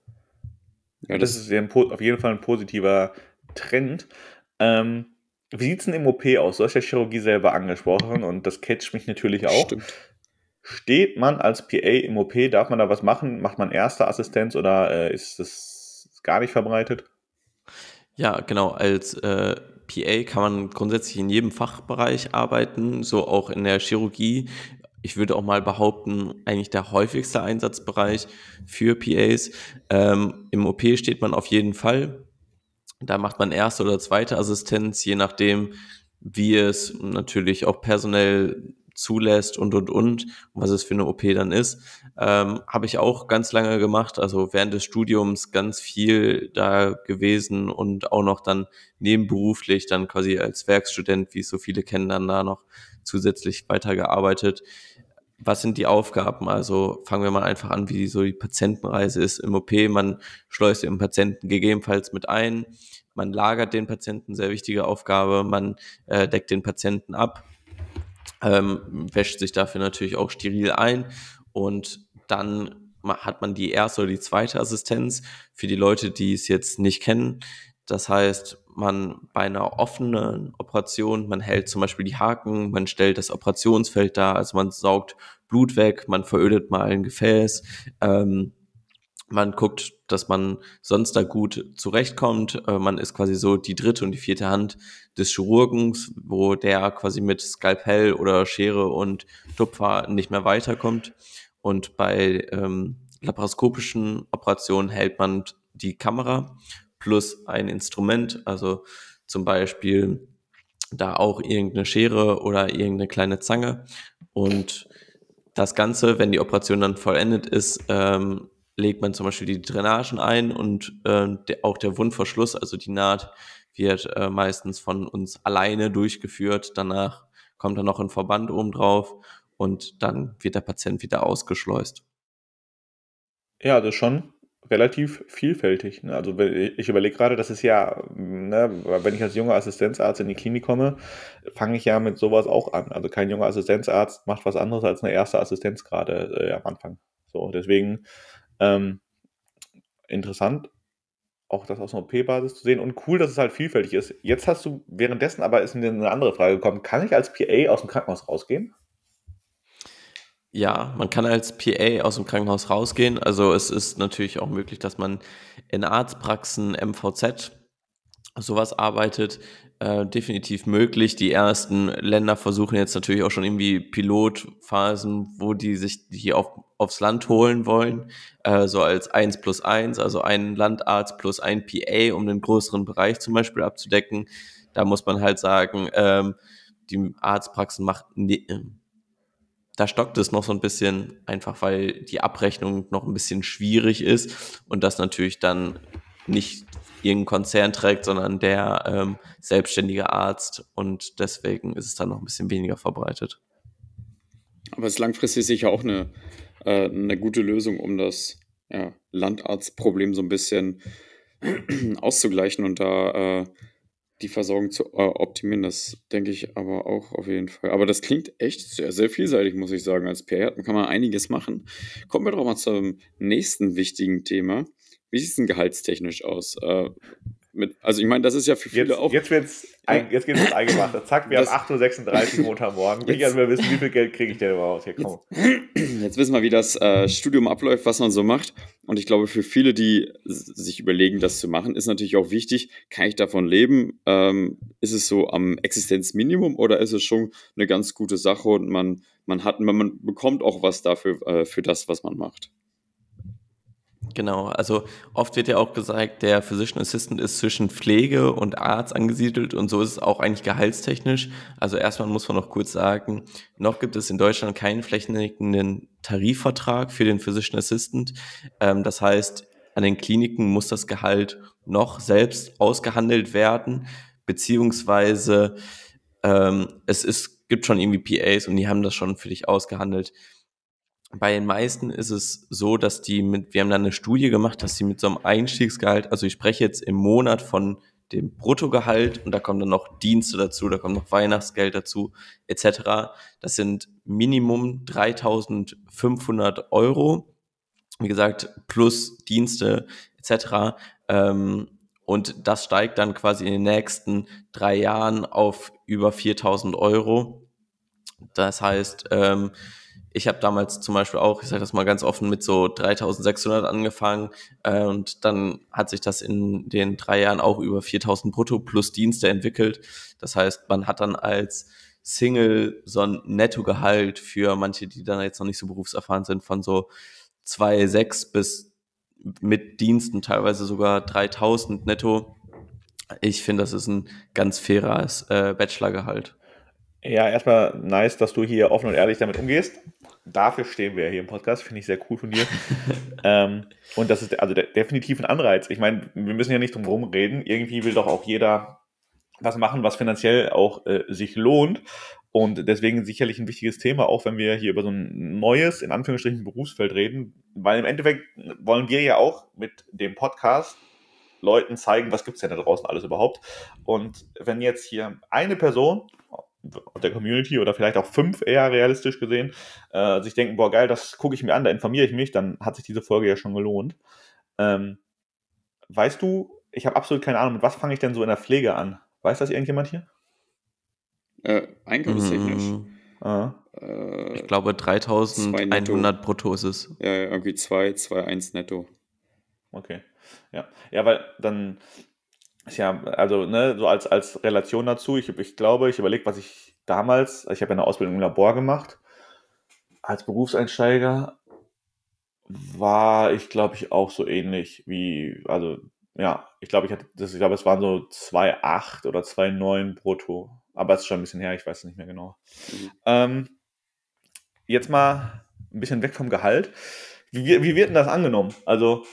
Ja, das ist ein, auf jeden Fall ein positiver Trend. Ähm, wie sieht es denn im OP aus? Du hast ja Chirurgie selber angesprochen und das catcht mich natürlich auch. Stimmt. Steht man als PA im OP, darf man da was machen? Macht man erste Assistenz oder äh, ist das gar nicht verbreitet? Ja, genau. Als äh, PA kann man grundsätzlich in jedem Fachbereich arbeiten, so auch in der Chirurgie. Ich würde auch mal behaupten, eigentlich der häufigste Einsatzbereich für PAs. Ähm, Im OP steht man auf jeden Fall. Da macht man erste oder zweite Assistenz, je nachdem, wie es natürlich auch personell zulässt und, und, und, was es für eine OP dann ist. Ähm, Habe ich auch ganz lange gemacht, also während des Studiums ganz viel da gewesen und auch noch dann nebenberuflich, dann quasi als Werkstudent, wie es so viele kennen, dann da noch zusätzlich weitergearbeitet. Was sind die Aufgaben? Also fangen wir mal einfach an, wie so die Patientenreise ist im OP. Man schleust den Patienten gegebenenfalls mit ein. Man lagert den Patienten, sehr wichtige Aufgabe. Man äh, deckt den Patienten ab, ähm, wäscht sich dafür natürlich auch steril ein und dann hat man die erste oder die zweite Assistenz für die Leute, die es jetzt nicht kennen. Das heißt, man bei einer offenen Operation, man hält zum Beispiel die Haken, man stellt das Operationsfeld da, also man saugt Blut weg, man verödet mal ein Gefäß, ähm, man guckt, dass man sonst da gut zurechtkommt. Äh, man ist quasi so die dritte und die vierte Hand des Chirurgens, wo der quasi mit Skalpell oder Schere und Tupfer nicht mehr weiterkommt. Und bei ähm, laparoskopischen Operationen hält man die Kamera plus ein Instrument, also zum Beispiel da auch irgendeine Schere oder irgendeine kleine Zange. Und das Ganze, wenn die Operation dann vollendet ist, ähm, legt man zum Beispiel die Drainagen ein und äh, der, auch der Wundverschluss, also die Naht, wird äh, meistens von uns alleine durchgeführt. Danach kommt dann noch ein Verband oben drauf und dann wird der Patient wieder ausgeschleust. Ja, das schon relativ vielfältig. Ne? Also ich überlege gerade, das ist ja, ne, wenn ich als junger Assistenzarzt in die Klinik komme, fange ich ja mit sowas auch an. Also kein junger Assistenzarzt macht was anderes als eine erste Assistenz gerade äh, am Anfang. So, deswegen ähm, interessant, auch das aus einer OP-Basis zu sehen und cool, dass es halt vielfältig ist. Jetzt hast du währenddessen aber ist eine andere Frage gekommen. Kann ich als PA aus dem Krankenhaus rausgehen? Ja, man kann als PA aus dem Krankenhaus rausgehen. Also es ist natürlich auch möglich, dass man in Arztpraxen, MVZ, sowas arbeitet. Äh, definitiv möglich. Die ersten Länder versuchen jetzt natürlich auch schon irgendwie Pilotphasen, wo die sich hier auf, aufs Land holen wollen, äh, so als eins plus eins, also ein Landarzt plus ein PA, um den größeren Bereich zum Beispiel abzudecken. Da muss man halt sagen, ähm, die Arztpraxen macht, ne, da stockt es noch so ein bisschen, einfach weil die Abrechnung noch ein bisschen schwierig ist und das natürlich dann nicht irgendein Konzern trägt, sondern der ähm, selbstständige Arzt und deswegen ist es dann noch ein bisschen weniger verbreitet. Aber es ist langfristig sicher auch eine, äh, eine gute Lösung, um das ja, Landarztproblem so ein bisschen (clears throat) auszugleichen und da äh, die Versorgung zu äh, optimieren. Das denke ich aber auch auf jeden Fall. Aber das klingt echt sehr, sehr vielseitig, muss ich sagen. Als PR kann man einiges machen. Kommen wir doch mal zum nächsten wichtigen Thema. Wie sieht es denn gehaltstechnisch aus? Äh, mit, also ich meine, das ist ja für viele jetzt, auch. Jetzt, wird's ein, jetzt geht es ins Eingemachte. Zack, wir das, haben 8.36 Uhr Montagmorgen. (laughs) Ich will wissen, wie viel Geld kriege ich denn überhaupt? Hier, komm. Jetzt, jetzt wissen wir, wie das äh, Studium abläuft, was man so macht. Und ich glaube, für viele, die sich überlegen, das zu machen, ist natürlich auch wichtig, kann ich davon leben? Ähm, ist es so am Existenzminimum oder ist es schon eine ganz gute Sache und man, man hat, man bekommt auch was dafür, äh, für das, was man macht? Genau, also oft wird ja auch gesagt, der Physician Assistant ist zwischen Pflege und Arzt angesiedelt und so ist es auch eigentlich gehaltstechnisch. Also erstmal muss man noch kurz sagen, noch gibt es in Deutschland keinen flächendeckenden Tarifvertrag für den Physician Assistant. Ähm, das heißt, an den Kliniken muss das Gehalt noch selbst ausgehandelt werden, beziehungsweise ähm, es ist, gibt schon irgendwie PAs und die haben das schon für dich ausgehandelt bei den meisten ist es so, dass die mit, wir haben da eine Studie gemacht, dass die mit so einem Einstiegsgehalt, also ich spreche jetzt im Monat von dem Bruttogehalt und da kommen dann noch Dienste dazu, da kommt noch Weihnachtsgeld dazu, etc. Das sind Minimum 3500 Euro. Wie gesagt, plus Dienste etc. Ähm, und das steigt dann quasi in den nächsten drei Jahren auf über 4000 Euro. Das heißt, ähm, ich habe damals zum Beispiel auch, ich sage das mal ganz offen, mit so 3600 angefangen äh, und dann hat sich das in den drei Jahren auch über 4000 brutto plus Dienste entwickelt. Das heißt, man hat dann als Single so ein Nettogehalt für manche, die dann jetzt noch nicht so berufserfahren sind, von so 2,6 bis mit Diensten teilweise sogar 3000 netto. Ich finde, das ist ein ganz faires äh, Bachelorgehalt. Ja, erstmal nice, dass du hier offen und ehrlich damit umgehst. Dafür stehen wir ja hier im Podcast, finde ich sehr cool von dir. (laughs) ähm, und das ist also definitiv ein Anreiz. Ich meine, wir müssen ja nicht drum herum reden. Irgendwie will doch auch jeder was machen, was finanziell auch äh, sich lohnt. Und deswegen sicherlich ein wichtiges Thema, auch wenn wir hier über so ein neues, in Anführungsstrichen, Berufsfeld reden. Weil im Endeffekt wollen wir ja auch mit dem Podcast Leuten zeigen, was gibt es denn da draußen alles überhaupt. Und wenn jetzt hier eine Person der Community oder vielleicht auch fünf eher realistisch gesehen, äh, sich denken, boah, geil, das gucke ich mir an, da informiere ich mich, dann hat sich diese Folge ja schon gelohnt. Ähm, weißt du, ich habe absolut keine Ahnung, mit was fange ich denn so in der Pflege an? Weiß das irgendjemand hier? Äh, einkommensstechnisch. Mhm. Ah. Äh, ich glaube 3100 brutto ist es. Ja, irgendwie 2, 2, 1 netto. Okay. Ja, ja weil dann ist ja, also ne, so als, als Relation dazu, ich, ich glaube, ich überlege, was ich damals, ich habe ja eine Ausbildung im Labor gemacht, als Berufseinsteiger war ich, glaube ich, auch so ähnlich wie, also ja, ich glaube, ich hatte, das, ich glaube, es waren so 2,8 oder 2,9 brutto. Aber es ist schon ein bisschen her, ich weiß es nicht mehr genau. Mhm. Ähm, jetzt mal ein bisschen weg vom Gehalt. Wie, wie wird denn das angenommen? Also,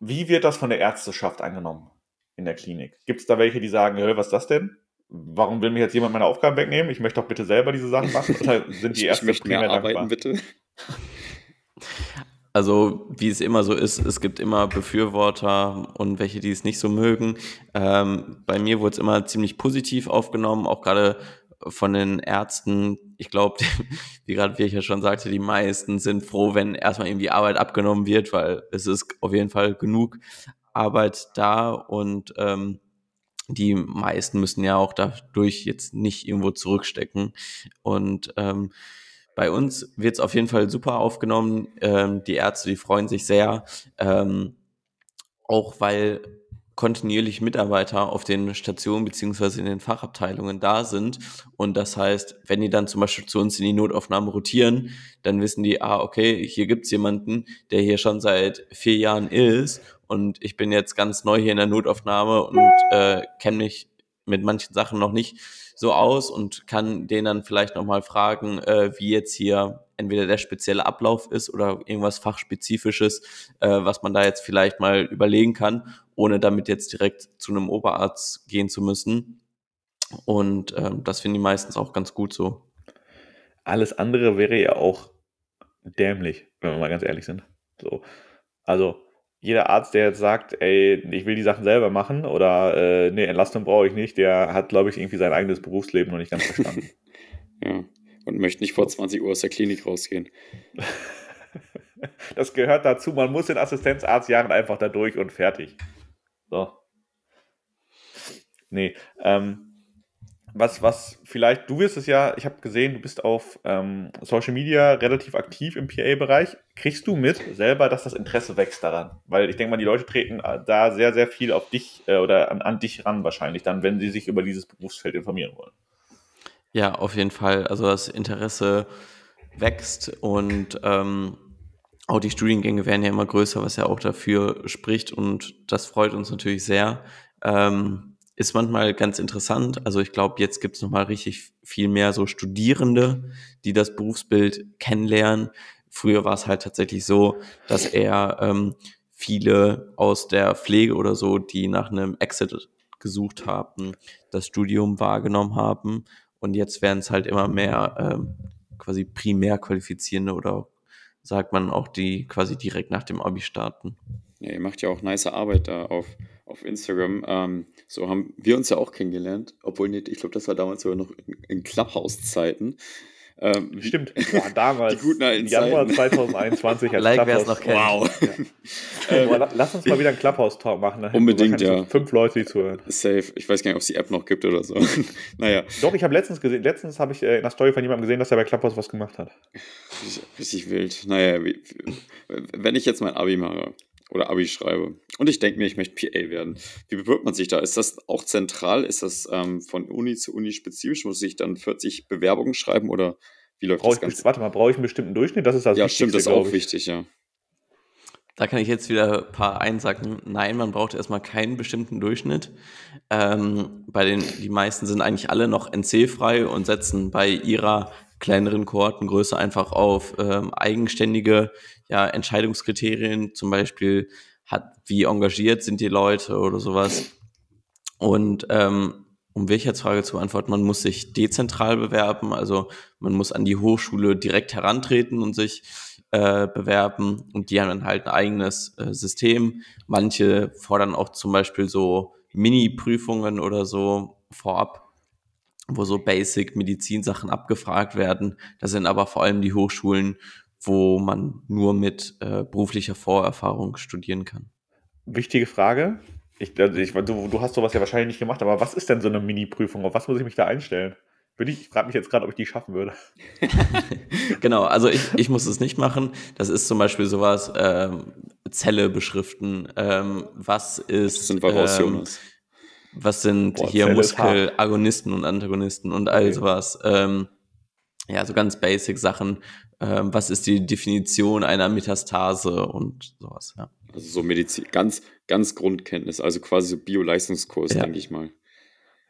wie wird das von der Ärzteschaft angenommen? In der Klinik? Gibt es da welche, die sagen, was ist das denn? Warum will mir jetzt jemand meine Aufgaben wegnehmen? Ich möchte doch bitte selber diese Sachen machen. Oder sind die erst mehr arbeiten, dankbar? bitte. Also, wie es immer so ist, es gibt immer Befürworter und welche, die es nicht so mögen. Ähm, bei mir wurde es immer ziemlich positiv aufgenommen, auch gerade von den Ärzten. Ich glaube, (laughs) wie gerade wie ich ja schon sagte, die meisten sind froh, wenn erstmal eben die Arbeit abgenommen wird, weil es ist auf jeden Fall genug Arbeit da und ähm, die meisten müssen ja auch dadurch jetzt nicht irgendwo zurückstecken. Und ähm, bei uns wird es auf jeden Fall super aufgenommen. Ähm, die Ärzte, die freuen sich sehr, ähm, auch weil kontinuierlich Mitarbeiter auf den Stationen beziehungsweise in den Fachabteilungen da sind. Und das heißt, wenn die dann zum Beispiel zu uns in die Notaufnahme rotieren, dann wissen die, ah, okay, hier gibt's jemanden, der hier schon seit vier Jahren ist und ich bin jetzt ganz neu hier in der Notaufnahme und äh, kenne mich mit manchen Sachen noch nicht so aus und kann den dann vielleicht nochmal fragen, äh, wie jetzt hier entweder der spezielle Ablauf ist oder irgendwas fachspezifisches, äh, was man da jetzt vielleicht mal überlegen kann, ohne damit jetzt direkt zu einem Oberarzt gehen zu müssen. Und äh, das finden die meistens auch ganz gut so. Alles andere wäre ja auch dämlich, wenn wir mal ganz ehrlich sind. So. Also, jeder Arzt, der jetzt sagt, ey, ich will die Sachen selber machen oder äh, nee, Entlastung brauche ich nicht, der hat, glaube ich, irgendwie sein eigenes Berufsleben noch nicht ganz verstanden. (laughs) ja und möchte nicht vor 20 Uhr aus der Klinik rausgehen. (laughs) das gehört dazu. Man muss in Assistenzarztjahren einfach da durch und fertig. So. Nee, ähm, was, was vielleicht, du wirst es ja, ich habe gesehen, du bist auf ähm, Social Media relativ aktiv im PA-Bereich. Kriegst du mit selber, dass das Interesse wächst daran? Weil ich denke mal, die Leute treten da sehr, sehr viel auf dich äh, oder an, an dich ran wahrscheinlich dann, wenn sie sich über dieses Berufsfeld informieren wollen. Ja, auf jeden Fall. Also das Interesse wächst und ähm, auch die Studiengänge werden ja immer größer, was ja auch dafür spricht und das freut uns natürlich sehr. Ähm, ist manchmal ganz interessant. Also ich glaube, jetzt gibt es nochmal richtig viel mehr so Studierende, die das Berufsbild kennenlernen. Früher war es halt tatsächlich so, dass eher ähm, viele aus der Pflege oder so, die nach einem Exit gesucht haben, das Studium wahrgenommen haben und jetzt werden es halt immer mehr ähm, quasi primär qualifizierende oder sagt man auch die quasi direkt nach dem Abi starten. Ja, ihr macht ja auch nice Arbeit da auf, auf Instagram. Ähm, so haben wir uns ja auch kennengelernt, obwohl nicht, ich glaube, das war damals sogar noch in, in Clubhouse-Zeiten. Ähm, Stimmt, Boah, damals. Die guten alten Januar 2021 als (laughs) like, Clubhouse. noch kennt. Wow. Ja. ähm, lass uns mal wieder einen Clubhouse-Talk machen. Unbedingt, ja. fünf Leute, die zuhören. Safe. Ich weiß gar nicht, ob es die App noch gibt oder so. (laughs) naja. Doch, ich habe letztens gesehen, letztens habe ich äh, in der Story von jemandem gesehen, dass er bei Clubhouse was gemacht hat. Richtig wild. Naja, wie, wenn ich jetzt mein Abi mache, oder Abi schreibe. Und ich denke mir, ich möchte PA werden. Wie bewirbt man sich da? Ist das auch zentral? Ist das ähm, von Uni zu Uni spezifisch? Muss ich dann 40 Bewerbungen schreiben oder wie läuft brauch das Ganze? Warte mal, brauche ich einen bestimmten Durchschnitt? Das ist das Ja, stimmt, das ist auch wichtig, ja. Da kann ich jetzt wieder ein paar einsacken. Nein, man braucht erstmal keinen bestimmten Durchschnitt. Ähm, bei den, die meisten sind eigentlich alle noch NC-frei und setzen bei ihrer kleineren Kohortengröße einfach auf ähm, eigenständige ja, Entscheidungskriterien, zum Beispiel hat, wie engagiert sind die Leute oder sowas. Und ähm, um Wirtschaftsfrage zu beantworten, man muss sich dezentral bewerben, also man muss an die Hochschule direkt herantreten und sich äh, bewerben und die haben dann halt ein eigenes äh, System. Manche fordern auch zum Beispiel so Mini-Prüfungen oder so vorab, wo so Basic-Medizinsachen abgefragt werden. Das sind aber vor allem die Hochschulen, wo man nur mit äh, beruflicher Vorerfahrung studieren kann. Wichtige Frage. Ich, also ich, du, du hast sowas ja wahrscheinlich nicht gemacht, aber was ist denn so eine Mini-Prüfung? Auf was muss ich mich da einstellen? Ich, ich frage mich jetzt gerade, ob ich die schaffen würde. (laughs) genau, also ich, ich muss es nicht machen. Das ist zum Beispiel sowas, ähm, Zelle beschriften. Ähm, was ist. Das sind Variationen. Ähm, was sind Boah, hier Muskelagonisten und Antagonisten und all okay. sowas. Ähm, ja, so ganz basic Sachen. Ähm, was ist die Definition einer Metastase und sowas, ja. Also so Medizin, ganz, ganz Grundkenntnis, also quasi so Bio-Leistungskurs, ja. denke ich mal.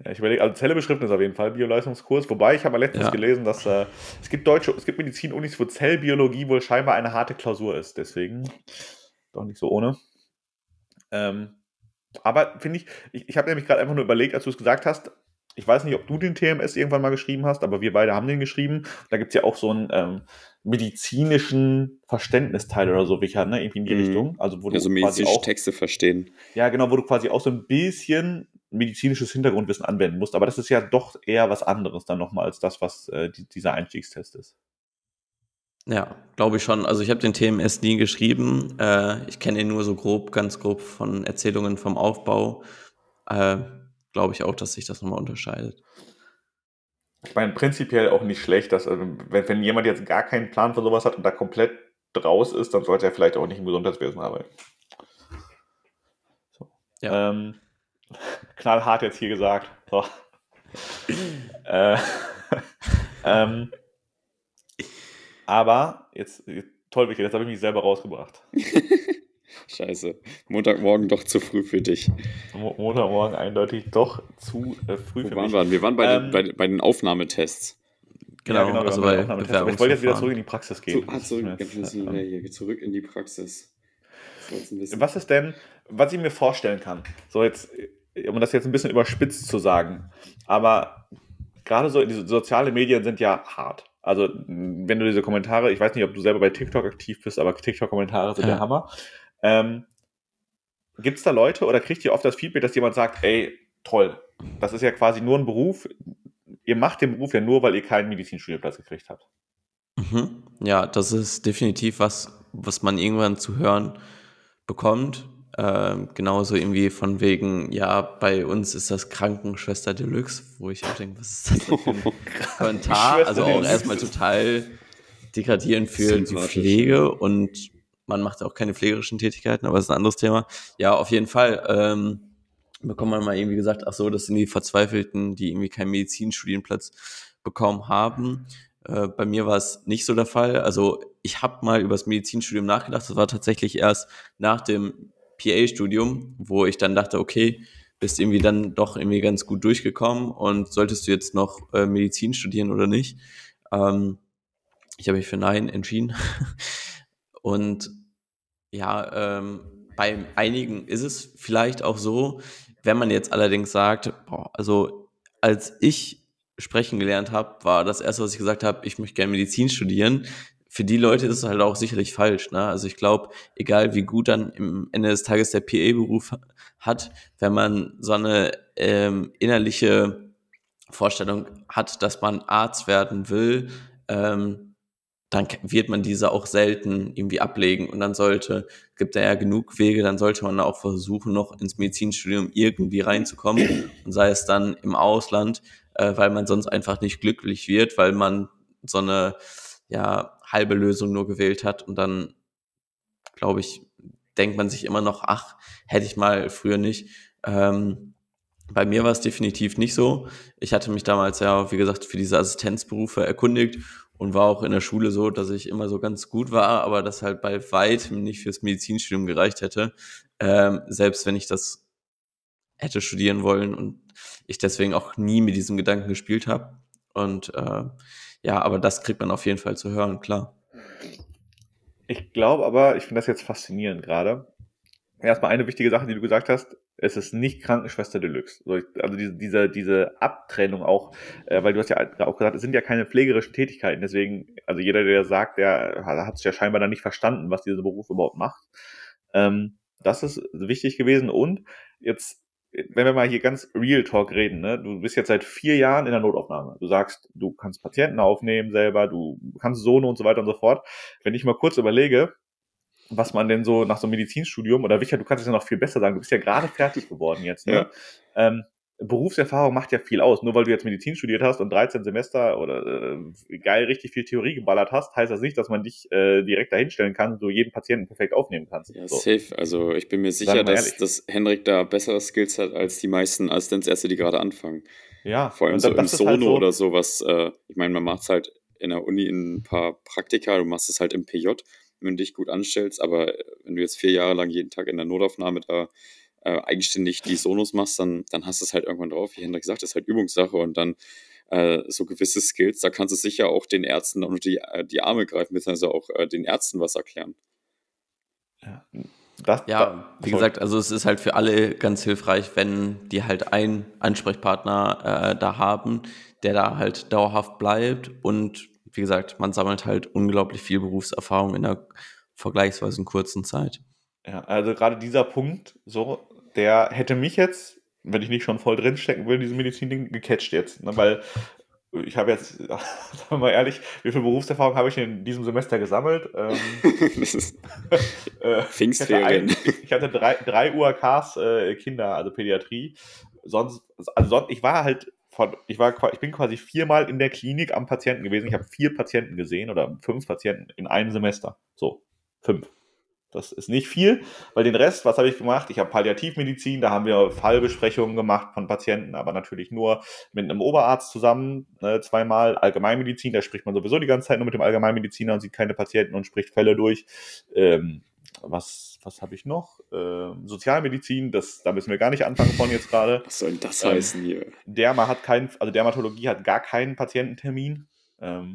Ja, ich überlege, also Zelle beschriften ist auf jeden Fall Bioleistungskurs, wobei ich habe letztens ja. gelesen, dass äh, es gibt deutsche, es gibt Medizin-Unis, wo Zellbiologie wohl scheinbar eine harte Klausur ist, deswegen doch nicht so ohne. Ähm, aber finde ich, ich, ich habe nämlich gerade einfach nur überlegt, als du es gesagt hast, ich weiß nicht, ob du den TMS irgendwann mal geschrieben hast, aber wir beide haben den geschrieben. Da gibt es ja auch so einen ähm, medizinischen Verständnisteil oder so, Richard, ne? Irgendwie in die mhm. Richtung. Also, wo du also medizinische auch, Texte verstehen. Ja, genau, wo du quasi auch so ein bisschen medizinisches Hintergrundwissen anwenden musst. Aber das ist ja doch eher was anderes dann nochmal als das, was äh, die, dieser Einstiegstest ist. Ja, glaube ich schon. Also ich habe den TMS nie geschrieben. Äh, ich kenne ihn nur so grob, ganz grob von Erzählungen vom Aufbau. Äh, glaube ich auch, dass sich das nochmal unterscheidet. Ich meine, prinzipiell auch nicht schlecht, dass, also, wenn, wenn jemand jetzt gar keinen Plan von sowas hat und da komplett draus ist, dann sollte er vielleicht auch nicht im Gesundheitswesen arbeiten. So. Ja. Ähm, (laughs) knallhart jetzt hier gesagt. So. (laughs) äh, (laughs) ähm, aber jetzt, toll, Michael, jetzt habe ich mich selber rausgebracht. (laughs) Scheiße. Montagmorgen doch zu früh für dich. Montagmorgen eindeutig doch zu äh, früh Wo für waren mich. Wir? wir waren bei, ähm, den, bei, bei, den Aufnahmetests. Genau, ja, genau also bei Aufnahmetests. Aber ich wollte jetzt wieder zurück in die Praxis gehen. So, ah, zurück, ja, zurück in die Praxis. Was ist denn, was ich mir vorstellen kann, so jetzt, um das jetzt ein bisschen überspitzt zu sagen, aber gerade so diese soziale Medien sind ja hart. Also, wenn du diese Kommentare, ich weiß nicht, ob du selber bei TikTok aktiv bist, aber TikTok-Kommentare sind ja. der Hammer. Ähm, Gibt es da Leute oder kriegt ihr oft das Feedback, dass jemand sagt, ey, toll, das ist ja quasi nur ein Beruf, ihr macht den Beruf ja nur, weil ihr keinen Medizinstudienplatz gekriegt habt? Mhm. Ja, das ist definitiv was, was man irgendwann zu hören bekommt. Ähm, genauso irgendwie von wegen, ja, bei uns ist das Krankenschwester Deluxe, wo ich auch denke, was ist das denn für ein (laughs) Kommentar? Also auch erstmal total degradierend für die Pflege und man macht auch keine pflegerischen Tätigkeiten, aber das ist ein anderes Thema. Ja, auf jeden Fall. Ähm, bekommt man mal irgendwie gesagt, ach so, das sind die Verzweifelten, die irgendwie keinen Medizinstudienplatz bekommen haben. Äh, bei mir war es nicht so der Fall. Also ich habe mal über das Medizinstudium nachgedacht. Das war tatsächlich erst nach dem PA-Studium, wo ich dann dachte, okay, bist irgendwie dann doch irgendwie ganz gut durchgekommen und solltest du jetzt noch äh, Medizin studieren oder nicht? Ähm, ich habe mich für Nein entschieden. (laughs) und ja, ähm, bei einigen ist es vielleicht auch so, wenn man jetzt allerdings sagt, boah, also als ich sprechen gelernt habe, war das erste, was ich gesagt habe, ich möchte gerne Medizin studieren. Für die Leute ist es halt auch sicherlich falsch. Ne? Also ich glaube, egal wie gut dann im Ende des Tages der PA-Beruf hat, wenn man so eine ähm, innerliche Vorstellung hat, dass man Arzt werden will, ähm, dann wird man diese auch selten irgendwie ablegen und dann sollte, gibt da ja genug Wege, dann sollte man auch versuchen, noch ins Medizinstudium irgendwie reinzukommen und sei es dann im Ausland, äh, weil man sonst einfach nicht glücklich wird, weil man so eine ja, halbe Lösung nur gewählt hat und dann, glaube ich, denkt man sich immer noch, ach, hätte ich mal früher nicht. Ähm, bei mir war es definitiv nicht so. Ich hatte mich damals ja, wie gesagt, für diese Assistenzberufe erkundigt und war auch in der Schule so, dass ich immer so ganz gut war, aber das halt bei weitem nicht fürs Medizinstudium gereicht hätte, ähm, selbst wenn ich das hätte studieren wollen und ich deswegen auch nie mit diesem Gedanken gespielt habe. Und äh, ja, aber das kriegt man auf jeden Fall zu hören, klar. Ich glaube aber, ich finde das jetzt faszinierend gerade. Erstmal eine wichtige Sache, die du gesagt hast, es ist nicht Krankenschwester Deluxe. Also diese, diese, diese Abtrennung auch, äh, weil du hast ja auch gesagt, es sind ja keine pflegerischen Tätigkeiten. Deswegen, also jeder, der sagt, der hat es ja scheinbar dann nicht verstanden, was dieser Beruf überhaupt macht. Ähm, das ist wichtig gewesen. Und jetzt wenn wir mal hier ganz Real Talk reden, ne? du bist jetzt seit vier Jahren in der Notaufnahme. Du sagst, du kannst Patienten aufnehmen selber, du kannst Sohne und so weiter und so fort. Wenn ich mal kurz überlege, was man denn so nach so einem Medizinstudium, oder Wicher, du kannst es ja noch viel besser sagen, du bist ja gerade fertig geworden jetzt, ne? Ja. Ähm, Berufserfahrung macht ja viel aus. Nur weil du jetzt Medizin studiert hast und 13 Semester oder äh, geil richtig viel Theorie geballert hast, heißt das nicht, dass man dich äh, direkt dahinstellen kann und du jeden Patienten perfekt aufnehmen kannst. Ja, so. safe. Also ich bin mir sicher, dass, dass Henrik da bessere Skills hat als die meisten Assistenzärzte, die gerade anfangen. Ja. Vor allem so im Sono halt so oder sowas. Äh, ich meine, man macht es halt in der Uni in ein paar Praktika, du machst es halt im PJ, wenn du dich gut anstellst, aber wenn du jetzt vier Jahre lang jeden Tag in der Notaufnahme da äh, eigenständig die Sonos machst, dann, dann hast du es halt irgendwann drauf. Wie Hendrik sagt, das ist halt Übungssache und dann äh, so gewisse Skills, da kannst du sicher auch den Ärzten unter die, äh, die Arme greifen, beziehungsweise auch äh, den Ärzten was erklären. Ja, das, ja, wie gesagt, also es ist halt für alle ganz hilfreich, wenn die halt einen Ansprechpartner äh, da haben, der da halt dauerhaft bleibt und wie gesagt, man sammelt halt unglaublich viel Berufserfahrung in einer vergleichsweise kurzen Zeit. Ja, also gerade dieser Punkt, so, der hätte mich jetzt, wenn ich nicht schon voll drinstecken will, diese Medizin-Ding gecatcht jetzt. Ne? Weil ich habe jetzt, (laughs) sagen wir mal ehrlich, wie viel Berufserfahrung habe ich in diesem Semester gesammelt? Ähm, (laughs) (laughs) äh, Pfingstferien. Ich hatte, ein, ich hatte drei, drei UAKs äh, Kinder, also Pädiatrie. Sonst, also sonst, ich war halt von, ich war, ich bin quasi viermal in der Klinik am Patienten gewesen. Ich habe vier Patienten gesehen oder fünf Patienten in einem Semester. So, fünf. Das ist nicht viel, weil den Rest, was habe ich gemacht? Ich habe Palliativmedizin, da haben wir Fallbesprechungen gemacht von Patienten, aber natürlich nur mit einem Oberarzt zusammen, ne, zweimal Allgemeinmedizin, da spricht man sowieso die ganze Zeit nur mit dem Allgemeinmediziner und sieht keine Patienten und spricht Fälle durch. Ähm, was was habe ich noch? Ähm, Sozialmedizin, das, da müssen wir gar nicht anfangen von jetzt gerade. Was soll das ähm, heißen hier? Derma hat keinen, also Dermatologie hat gar keinen Patiententermin. Ähm,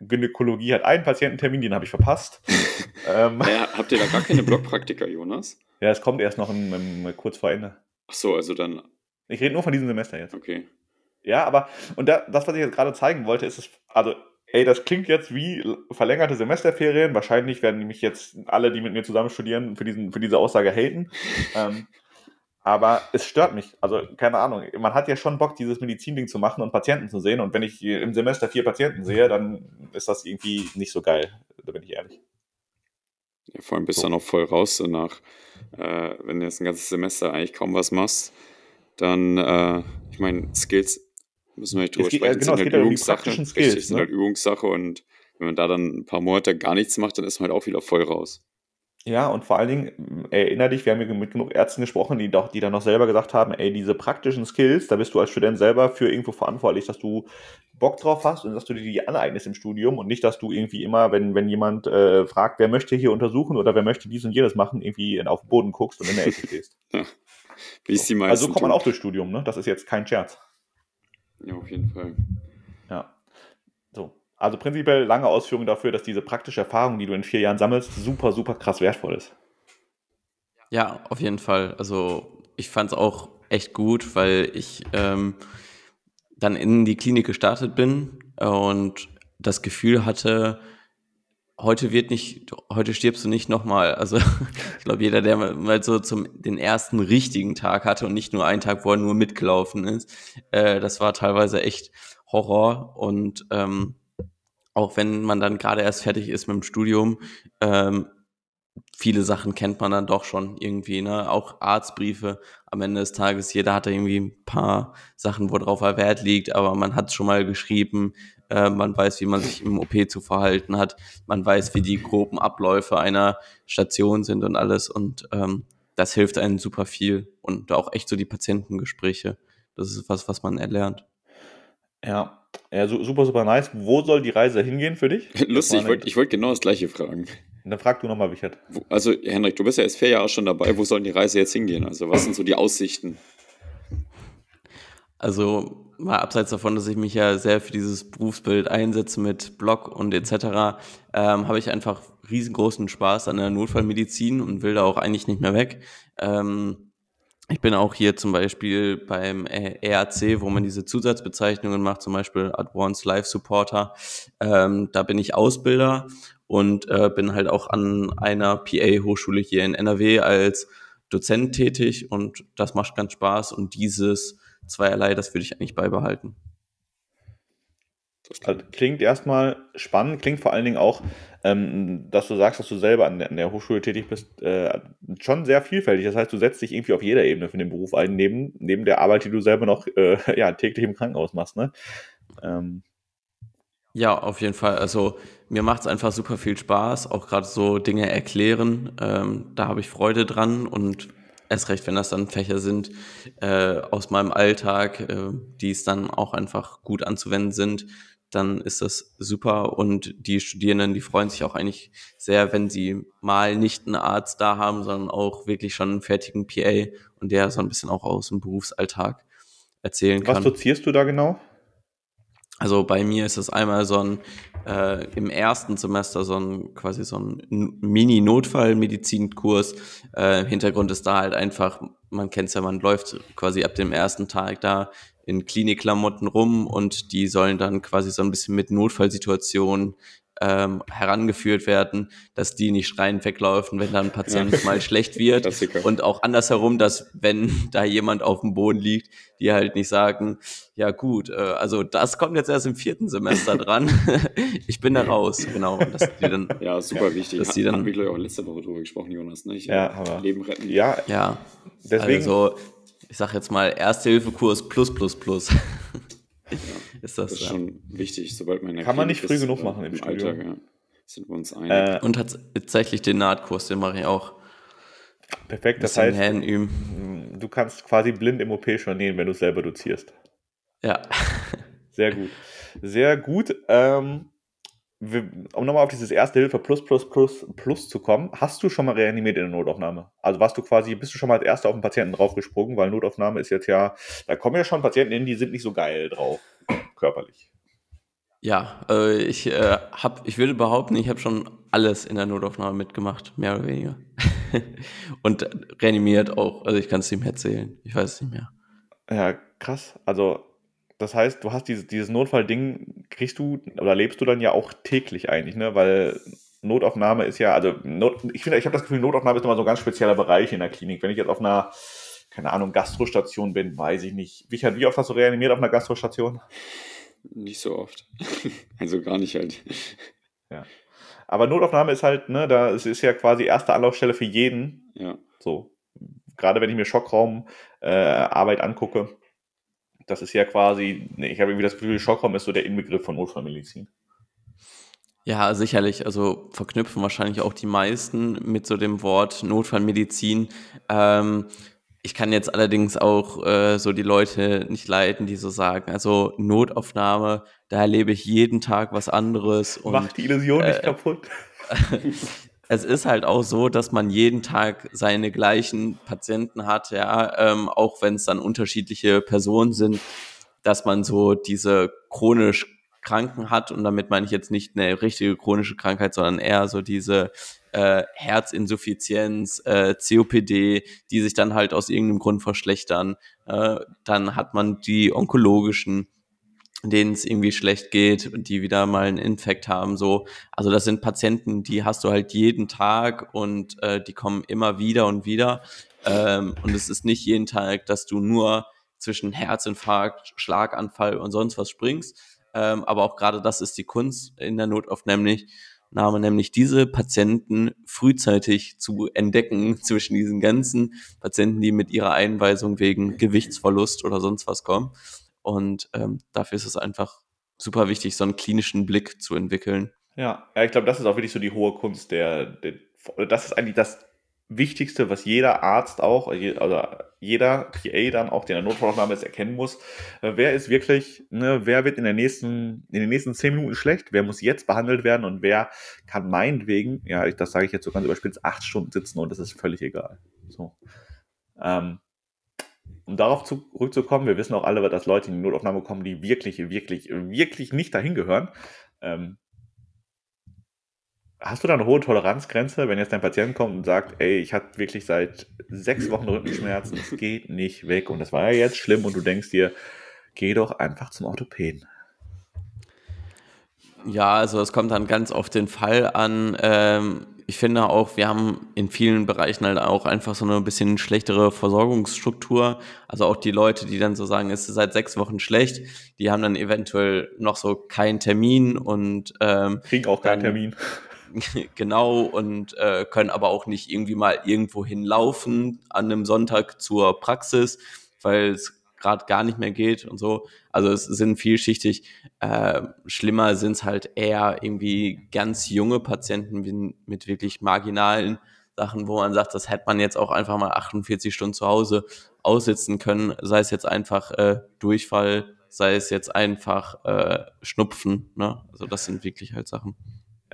Gynäkologie hat einen Patiententermin, den habe ich verpasst. (laughs) ähm, naja, habt ihr da gar keine Blockpraktiker, Jonas? Ja, es kommt erst noch in, in, kurz vor Ende. Ach so, also dann. Ich rede nur von diesem Semester jetzt. Okay. Ja, aber, und da, das, was ich jetzt gerade zeigen wollte, ist es, also, ey, das klingt jetzt wie verlängerte Semesterferien. Wahrscheinlich werden mich jetzt alle, die mit mir zusammen studieren, für, diesen, für diese Aussage haten. ähm, aber es stört mich. Also, keine Ahnung. Man hat ja schon Bock, dieses Medizinding zu machen und Patienten zu sehen. Und wenn ich im Semester vier Patienten sehe, dann ist das irgendwie nicht so geil. Da bin ich ehrlich. Ja, vor allem bist du so. noch voll raus danach. Äh, wenn du jetzt ein ganzes Semester eigentlich kaum was machst, dann, äh, ich meine, Skills müssen wir nicht drüber geht, sprechen. Genau, sind halt Übungssache. Skills, Richtig, ne? sind halt Übungssache und wenn man da dann ein paar Monate gar nichts macht, dann ist man halt auch wieder voll raus. Ja, und vor allen Dingen, erinner dich, wir haben ja mit genug Ärzten gesprochen, die, doch, die dann noch selber gesagt haben, ey, diese praktischen Skills, da bist du als Student selber für irgendwo verantwortlich, dass du Bock drauf hast und dass du dir die aneignest im Studium und nicht, dass du irgendwie immer, wenn, wenn jemand äh, fragt, wer möchte hier untersuchen oder wer möchte dies und jenes machen, irgendwie auf den Boden guckst und in der Ecke (laughs) stehst. Wie es die meisten Also so kommt man auch durchs Studium, ne? Das ist jetzt kein Scherz. Ja, auf jeden Fall. Also prinzipiell lange Ausführung dafür, dass diese praktische Erfahrung, die du in vier Jahren sammelst, super, super krass wertvoll ist. Ja, auf jeden Fall. Also ich fand es auch echt gut, weil ich ähm, dann in die Klinik gestartet bin und das Gefühl hatte, heute wird nicht, heute stirbst du nicht nochmal. Also (laughs) ich glaube, jeder, der mal so zum den ersten richtigen Tag hatte und nicht nur einen Tag, wo er nur mitgelaufen ist, äh, das war teilweise echt Horror und ähm, auch wenn man dann gerade erst fertig ist mit dem Studium, ähm, viele Sachen kennt man dann doch schon irgendwie, ne? Auch Arztbriefe am Ende des Tages. Jeder hat da irgendwie ein paar Sachen, worauf er Wert liegt, aber man hat schon mal geschrieben. Äh, man weiß, wie man sich im OP zu verhalten hat. Man weiß, wie die groben Abläufe einer Station sind und alles. Und ähm, das hilft einem super viel. Und auch echt so die Patientengespräche. Das ist was, was man erlernt. Ja, Ja, super, super nice. Wo soll die Reise hingehen für dich? (laughs) Lustig, ich wollte wollt genau das gleiche fragen. Dann frag du nochmal, Wichert. Also, Henrik, du bist ja jetzt vier Jahre schon dabei. Wo soll die Reise jetzt hingehen? Also, was sind so die Aussichten? Also, mal abseits davon, dass ich mich ja sehr für dieses Berufsbild einsetze mit Blog und etc., ähm, habe ich einfach riesengroßen Spaß an der Notfallmedizin und will da auch eigentlich nicht mehr weg. Ähm, ich bin auch hier zum Beispiel beim ERC, wo man diese Zusatzbezeichnungen macht, zum Beispiel Advanced Life Supporter. Ähm, da bin ich Ausbilder und äh, bin halt auch an einer PA-Hochschule hier in NRW als Dozent tätig und das macht ganz Spaß und dieses zweierlei, das würde ich eigentlich beibehalten. Also klingt erstmal spannend, klingt vor allen Dingen auch, ähm, dass du sagst, dass du selber an der, an der Hochschule tätig bist, äh, schon sehr vielfältig. Das heißt, du setzt dich irgendwie auf jeder Ebene für den Beruf ein, neben, neben der Arbeit, die du selber noch äh, (laughs) ja, täglich im Krankenhaus machst. Ne? Ähm. Ja, auf jeden Fall. Also mir macht es einfach super viel Spaß, auch gerade so Dinge erklären. Ähm, da habe ich Freude dran und erst recht, wenn das dann Fächer sind äh, aus meinem Alltag, äh, die es dann auch einfach gut anzuwenden sind, dann ist das super und die Studierenden, die freuen sich auch eigentlich sehr, wenn sie mal nicht einen Arzt da haben, sondern auch wirklich schon einen fertigen PA und der so ein bisschen auch aus dem Berufsalltag erzählen kann. Was dozierst du da genau? Also bei mir ist es einmal so ein äh, im ersten Semester so ein quasi so ein Mini-Notfallmedizinkurs. Äh, Hintergrund ist da halt einfach, man kennt es ja, man läuft quasi ab dem ersten Tag da in Klinikklamotten rum und die sollen dann quasi so ein bisschen mit Notfallsituationen ähm, herangeführt werden, dass die nicht schreiend weglaufen, wenn dann ein Patient ja. mal schlecht wird. Klassiker. Und auch andersherum, dass wenn (laughs) da jemand auf dem Boden liegt, die halt nicht sagen, ja gut, äh, also das kommt jetzt erst im vierten Semester (laughs) dran. (laughs) ich bin da raus, genau. Dass die dann, ja, super wichtig. Dass die dann, haben wir, glaube ich, auch letzte Woche drüber gesprochen, Jonas. Ne? Ich, ja, aber Leben retten. Ja, ja. Deswegen. Also, ich sag jetzt mal, Erste-Hilfe-Kurs plus plus plus. Ja, (laughs) ist das, das ist ja. schon wichtig, sobald man Kann man nicht früh genug machen im, im Alltag, ja. Sind wir uns einig. Äh, und tatsächlich den Nahtkurs, den mache ich auch. Perfekt, das heißt, üben. du kannst quasi blind im OP schon nähen, wenn du es selber dozierst. Ja. (laughs) Sehr gut. Sehr gut. Ähm, um nochmal auf dieses Erste Hilfe Plus Plus Plus Plus zu kommen, hast du schon mal reanimiert in der Notaufnahme? Also warst du quasi, bist du schon mal als Erster auf den Patienten draufgesprungen, weil Notaufnahme ist jetzt ja, da kommen ja schon Patienten hin, die sind nicht so geil drauf, körperlich. Ja, äh, ich äh, habe, ich würde behaupten, ich habe schon alles in der Notaufnahme mitgemacht, mehr oder weniger. (laughs) Und reanimiert auch, also ich kann es ihm erzählen, ich weiß es nicht mehr. Ja, krass. Also das heißt, du hast dieses, dieses Notfallding, kriegst du oder lebst du dann ja auch täglich eigentlich, ne? Weil Notaufnahme ist ja, also Not, ich finde, ich habe das Gefühl, Notaufnahme ist immer so ein ganz spezieller Bereich in der Klinik. Wenn ich jetzt auf einer, keine Ahnung, Gastrostation bin, weiß ich nicht. Wie, wie oft hast du reanimiert auf einer Gastrostation? Nicht so oft. (laughs) also gar nicht halt. Ja. Aber Notaufnahme ist halt, ne, da es ist ja quasi erste Anlaufstelle für jeden. Ja. So. Gerade wenn ich mir Schockraumarbeit äh, angucke, das ist ja quasi, ich habe irgendwie das Gefühl, Schockraum ist so der Inbegriff von Notfallmedizin. Ja, sicherlich. Also verknüpfen wahrscheinlich auch die meisten mit so dem Wort Notfallmedizin. Ähm, ich kann jetzt allerdings auch äh, so die Leute nicht leiten, die so sagen, also Notaufnahme, da erlebe ich jeden Tag was anderes. Und, Macht die Illusion äh, nicht kaputt. (laughs) es ist halt auch so, dass man jeden Tag seine gleichen Patienten hat, ja, ähm, auch wenn es dann unterschiedliche Personen sind, dass man so diese chronisch Kranken hat und damit meine ich jetzt nicht eine richtige chronische Krankheit, sondern eher so diese äh, Herzinsuffizienz, äh, COPD, die sich dann halt aus irgendeinem Grund verschlechtern. Äh, dann hat man die onkologischen denen es irgendwie schlecht geht und die wieder mal einen Infekt haben. So, also das sind Patienten, die hast du halt jeden Tag und äh, die kommen immer wieder und wieder. Ähm, und es ist nicht jeden Tag, dass du nur zwischen Herzinfarkt, Schlaganfall und sonst was springst. Ähm, aber auch gerade das ist die Kunst in der Notaufnahme, nämlich diese Patienten frühzeitig zu entdecken (laughs) zwischen diesen ganzen Patienten, die mit ihrer Einweisung wegen Gewichtsverlust oder sonst was kommen und ähm, dafür ist es einfach super wichtig, so einen klinischen Blick zu entwickeln. Ja, ja ich glaube, das ist auch wirklich so die hohe Kunst der, der das ist eigentlich das Wichtigste, was jeder Arzt auch, also jeder PA dann auch, der in der Notfallaufnahme ist, erkennen muss. Äh, wer ist wirklich, ne, wer wird in, der nächsten, in den nächsten zehn Minuten schlecht? Wer muss jetzt behandelt werden und wer kann meinetwegen, ja, das sage ich jetzt so ganz überspitzt, acht Stunden sitzen und das ist völlig egal. So. Ähm, um darauf zurückzukommen, wir wissen auch alle, dass Leute in die Notaufnahme kommen, die wirklich, wirklich, wirklich nicht dahin gehören. Ähm, Hast du da eine hohe Toleranzgrenze, wenn jetzt dein Patient kommt und sagt, ey, ich hatte wirklich seit sechs Wochen Rückenschmerzen, es geht nicht weg und das war ja jetzt schlimm und du denkst dir, geh doch einfach zum Orthopäden. Ja, also es kommt dann ganz auf den Fall an. Ähm, ich finde auch, wir haben in vielen Bereichen halt auch einfach so eine bisschen schlechtere Versorgungsstruktur. Also auch die Leute, die dann so sagen, es ist seit sechs Wochen schlecht, die haben dann eventuell noch so keinen Termin und ähm, kriegen auch keinen Termin. (laughs) genau und äh, können aber auch nicht irgendwie mal irgendwo hinlaufen an einem Sonntag zur Praxis, weil es gerade gar nicht mehr geht und so. Also es sind vielschichtig. Äh, schlimmer sind es halt eher irgendwie ganz junge Patienten mit wirklich marginalen Sachen, wo man sagt, das hätte man jetzt auch einfach mal 48 Stunden zu Hause aussitzen können, sei es jetzt einfach äh, Durchfall, sei es jetzt einfach äh, Schnupfen. Ne? Also das sind wirklich halt Sachen.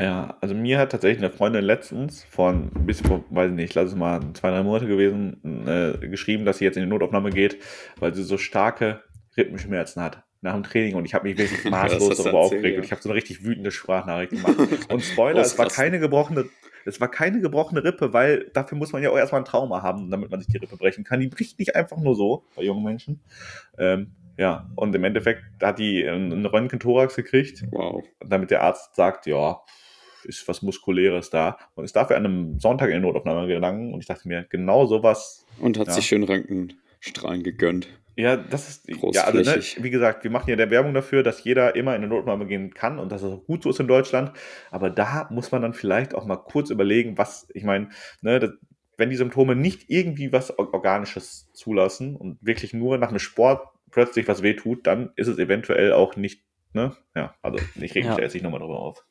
Ja, also mir hat tatsächlich eine Freundin letztens von bis vor, weiß ich nicht, lass es mal zwei, drei Monate gewesen, äh, geschrieben, dass sie jetzt in die Notaufnahme geht, weil sie so starke Rippenschmerzen hat nach dem Training und ich habe mich wirklich (laughs) maßlos darüber aufgeregt ja. und ich habe so eine richtig wütende Sprachnachricht gemacht. (laughs) Und Spoiler, es war keine gebrochene, es war keine gebrochene Rippe, weil dafür muss man ja auch erstmal ein Trauma haben, damit man sich die Rippe brechen kann. Die bricht nicht einfach nur so bei jungen Menschen. Ähm, ja, und im Endeffekt hat die einen Röntgen-Thorax gekriegt, wow. damit der Arzt sagt, ja, ist was Muskuläres da und ist dafür an einem Sonntag in die Notaufnahme gegangen und ich dachte mir, genau sowas. Und hat ja. sich schön Röntgenstrahlen gegönnt. Ja, das ist, ja, also, ne, wie gesagt, wir machen ja der Werbung dafür, dass jeder immer in eine Notaufnahme gehen kann und dass es auch gut so ist in Deutschland. Aber da muss man dann vielleicht auch mal kurz überlegen, was, ich meine, ne, das, wenn die Symptome nicht irgendwie was Organisches zulassen und wirklich nur nach einem Sport plötzlich was wehtut, dann ist es eventuell auch nicht, ne, ja, also ich reg mich ja. jetzt nicht nochmal drüber auf.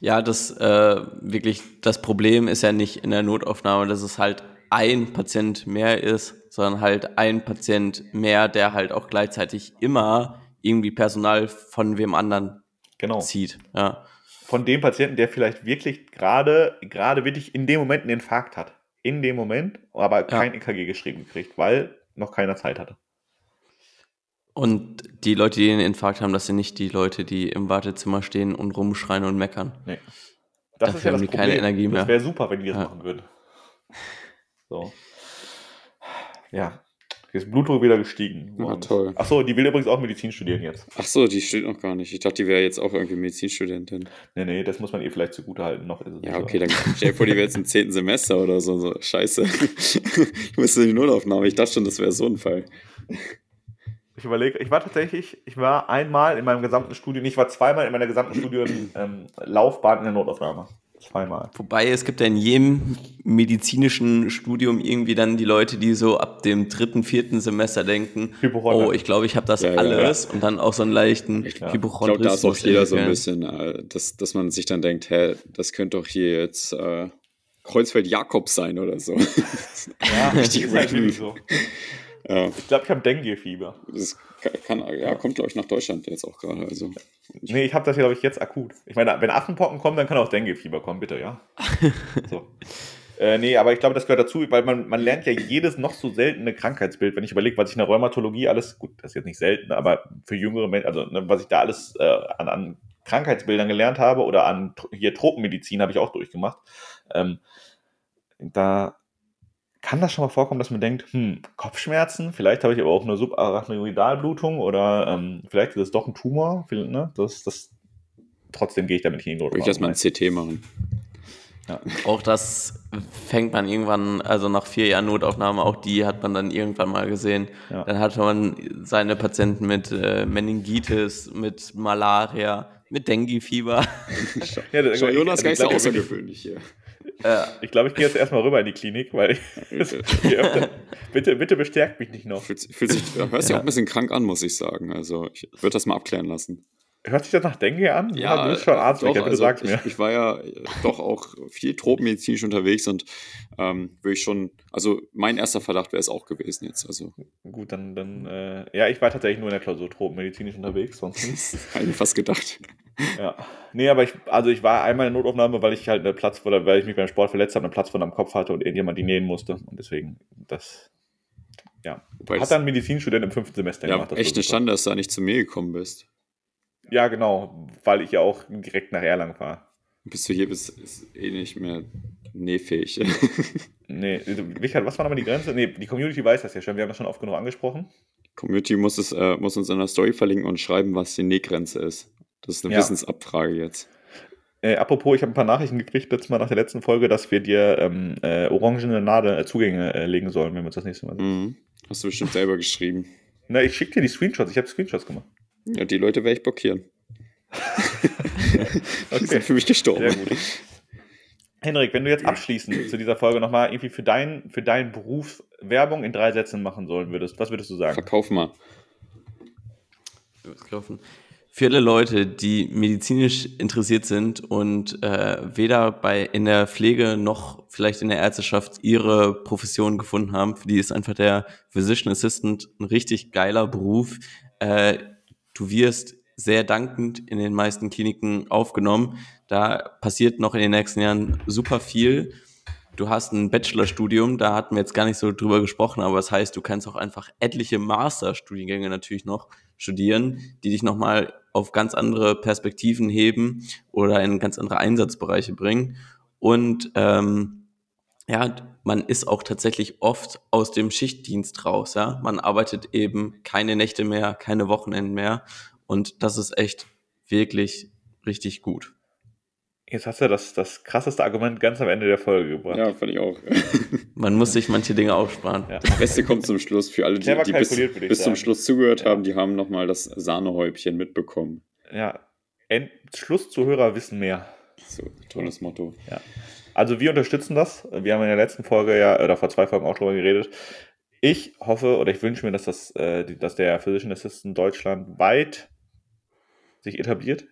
Ja, das äh, wirklich, das Problem ist ja nicht in der Notaufnahme, dass es halt ein Patient mehr ist, sondern halt ein Patient mehr, der halt auch gleichzeitig immer irgendwie Personal von wem anderen genau. zieht. Ja. Von dem Patienten, der vielleicht wirklich gerade, gerade wirklich in dem Moment einen Infarkt hat. In dem Moment, aber kein ja. EKG geschrieben gekriegt, weil noch keiner Zeit hatte. Und die Leute, die den Infarkt haben, das sind nicht die Leute, die im Wartezimmer stehen und rumschreien und meckern. Nee. Das Dafür ist ja das haben die Problem. keine Energie mehr. Das wäre super, wenn die das ja. machen würden. So. Ja. Jetzt ist Blutdruck wieder gestiegen. Ja, toll. Achso, die will übrigens auch Medizin studieren jetzt. Achso, die studiert noch gar nicht. Ich dachte, die wäre jetzt auch irgendwie Medizinstudentin. Nee, nee, das muss man ihr vielleicht zugute halten. Noch ja, okay, dann stell dir vor, die wäre jetzt im zehnten Semester oder so. so. Scheiße. (laughs) ich musste in die Nullaufnahme. Ich dachte schon, das wäre so ein Fall. Ich überlege, ich war tatsächlich, ich war einmal in meinem gesamten Studium, ich war zweimal in meiner gesamten Studienlaufbahn ähm, in der Notaufnahme. Zweimal. Wobei es gibt ja in jedem medizinischen Studium irgendwie dann die Leute, die so ab dem dritten, vierten Semester denken, oh, ich glaube, ich habe das ja, alles ja. und dann auch so einen leichten ich, ja. Hypochondrismus. Ich glaube, da ist auch jeder so ein bisschen, äh, dass, dass man sich dann denkt, hä, das könnte doch hier jetzt äh, Kreuzfeld Jakobs sein oder so. Ja, (laughs) richtig halt so. Ja. Ich glaube, ich habe Dengue-Fieber. Das kann, ja, kommt, glaube ich, nach Deutschland jetzt auch gerade. Also, nee, ich habe das, glaube ich, jetzt akut. Ich meine, wenn Affenpocken kommen, dann kann auch Dengue-Fieber kommen, bitte, ja. (laughs) so. Äh, nee, aber ich glaube, das gehört dazu, weil man, man lernt ja jedes noch so seltene Krankheitsbild. Wenn ich überlege, was ich in der Rheumatologie alles, gut, das ist jetzt nicht selten, aber für jüngere Menschen, also ne, was ich da alles äh, an, an Krankheitsbildern gelernt habe oder an hier Tropenmedizin habe ich auch durchgemacht. Ähm, da kann das schon mal vorkommen, dass man denkt, hm, Kopfschmerzen, vielleicht habe ich aber auch eine Subarachnoidalblutung oder ähm, vielleicht ist es doch ein Tumor. Ne? Das, das, trotzdem gehe ich damit hin. Würde ich erstmal ein CT machen. Ja. Auch das fängt man irgendwann, also nach vier Jahren Notaufnahme, auch die hat man dann irgendwann mal gesehen. Ja. Dann hat man seine Patienten mit äh, Meningitis, mit Malaria, mit Dengue-Fieber. ja, Schau, Jonas gar nicht so außergewöhnlich hier. Ja. Ich glaube, ich gehe jetzt erstmal rüber in die Klinik, weil ich, bitte, bitte bestärkt mich nicht noch. Fühlt, fühlt sich, hörst ja. auch ein bisschen krank an, muss ich sagen. Also ich würde das mal abklären lassen. Hört sich das nach Dengue an? Ja, du bist schon Arzt, doch, bitte also sag's ich, mir. ich war ja äh, doch auch viel tropenmedizinisch unterwegs und ähm, würde ich schon, also mein erster Verdacht wäre es auch gewesen jetzt. Also Gut, dann, dann äh, ja, ich war tatsächlich nur in der Klausur tropenmedizinisch unterwegs, sonst nicht. habe ich fast gedacht. Ja. Nee, aber ich, also ich war einmal in der Notaufnahme, weil ich halt eine Platz, oder weil ich mich beim Sport verletzt habe, eine Platzwunde am Kopf hatte und irgendjemand die nähen musste. Und deswegen, das, ja. Wobei Hat dann ein Medizinstudent im fünften Semester ja, gemacht. echt eine. Schande, dass du da nicht zu mir gekommen bist. Ja, genau, weil ich ja auch direkt nach Erlangen war. Bis du hier bist, ist eh nicht mehr nähfähig. (laughs) Nee, Richard, was war nochmal die Grenze? Nee, die Community weiß das ja schon, wir haben das schon oft genug angesprochen. Community muss, es, äh, muss uns in der Story verlinken und schreiben, was die Nähgrenze ist. Das ist eine Ja. Wissensabfrage jetzt. Äh, apropos, ich habe ein paar Nachrichten gekriegt letztes Mal nach der letzten Folge, dass wir dir ähm, äh, orangene Nadel äh, Zugänge äh, legen sollen, wenn wir uns das nächste Mal sehen. Mhm. Hast du bestimmt selber geschrieben. Na, ich schicke dir die Screenshots, ich habe Screenshots gemacht. Ja, die Leute werde ich blockieren. (laughs) Die Okay. sind für mich gestorben. Henrik, wenn du jetzt abschließend zu dieser Folge nochmal irgendwie für, dein, für deinen Beruf Werbung in drei Sätzen machen sollen würdest, was würdest du sagen? Verkauf mal. Für alle Leute, die medizinisch interessiert sind und äh, weder bei in der Pflege noch vielleicht in der Ärzteschaft ihre Profession gefunden haben, für die ist einfach der Physician Assistant ein richtig geiler Beruf. Äh, du wirst sehr dankend in den meisten Kliniken aufgenommen. Da passiert noch in den nächsten Jahren super viel. Du hast ein Bachelorstudium, da hatten wir jetzt gar nicht so drüber gesprochen, aber das heißt, du kannst auch einfach etliche Masterstudiengänge natürlich noch studieren, die dich nochmal auf ganz andere Perspektiven heben oder in ganz andere Einsatzbereiche bringen. Und ähm, ja, man ist auch tatsächlich oft aus dem Schichtdienst raus. Ja? Man arbeitet eben keine Nächte mehr, keine Wochenenden mehr. Und das ist echt wirklich richtig gut. Jetzt hast du das, das krasseste Argument ganz am Ende der Folge gebracht. Ja, fand ich auch. (laughs) (laughs) Man muss sich manche Dinge aufsparen. Ja. Das Beste kommt zum Schluss. Für alle, die, die bis, bis zum sagen. Schluss zugehört Ja. haben, die haben nochmal das Sahnehäubchen mitbekommen. Ja. End Schlusszuhörer wissen mehr. So, tolles Motto. Also wir unterstützen das. Wir haben in der letzten Folge ja, oder vor zwei Folgen auch drüber geredet. Ich hoffe oder ich wünsche mir, dass, das, äh, dass der Physician Assistant Deutschland weit sich etabliert,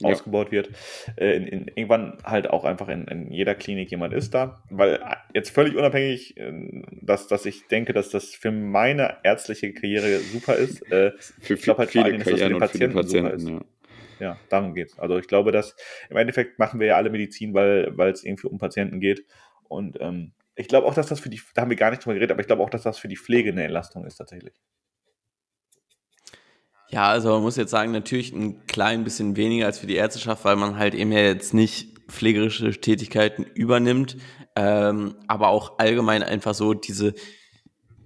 Ja. ausgebaut wird. Äh, in, in, irgendwann halt auch einfach in, in jeder Klinik jemand ist da. Weil äh, jetzt völlig unabhängig, äh, dass, dass ich denke, dass das für meine ärztliche Karriere super ist. Äh, Für Ich glaub halt vor Dingen, dass das für für die Patienten super Patienten. Ja. Ja, darum geht's. Also ich glaube, dass im Endeffekt machen wir ja alle Medizin, weil es irgendwie um Patienten geht. Und ähm, ich glaube auch, dass das für die, da haben wir gar nicht drüber geredet, aber ich glaube auch, dass das für die Pflege eine Entlastung ist tatsächlich. Ja, also man muss jetzt sagen, natürlich ein klein bisschen weniger als für die Ärzteschaft, weil man halt eben ja jetzt nicht pflegerische Tätigkeiten übernimmt, ähm, aber auch allgemein einfach so diese,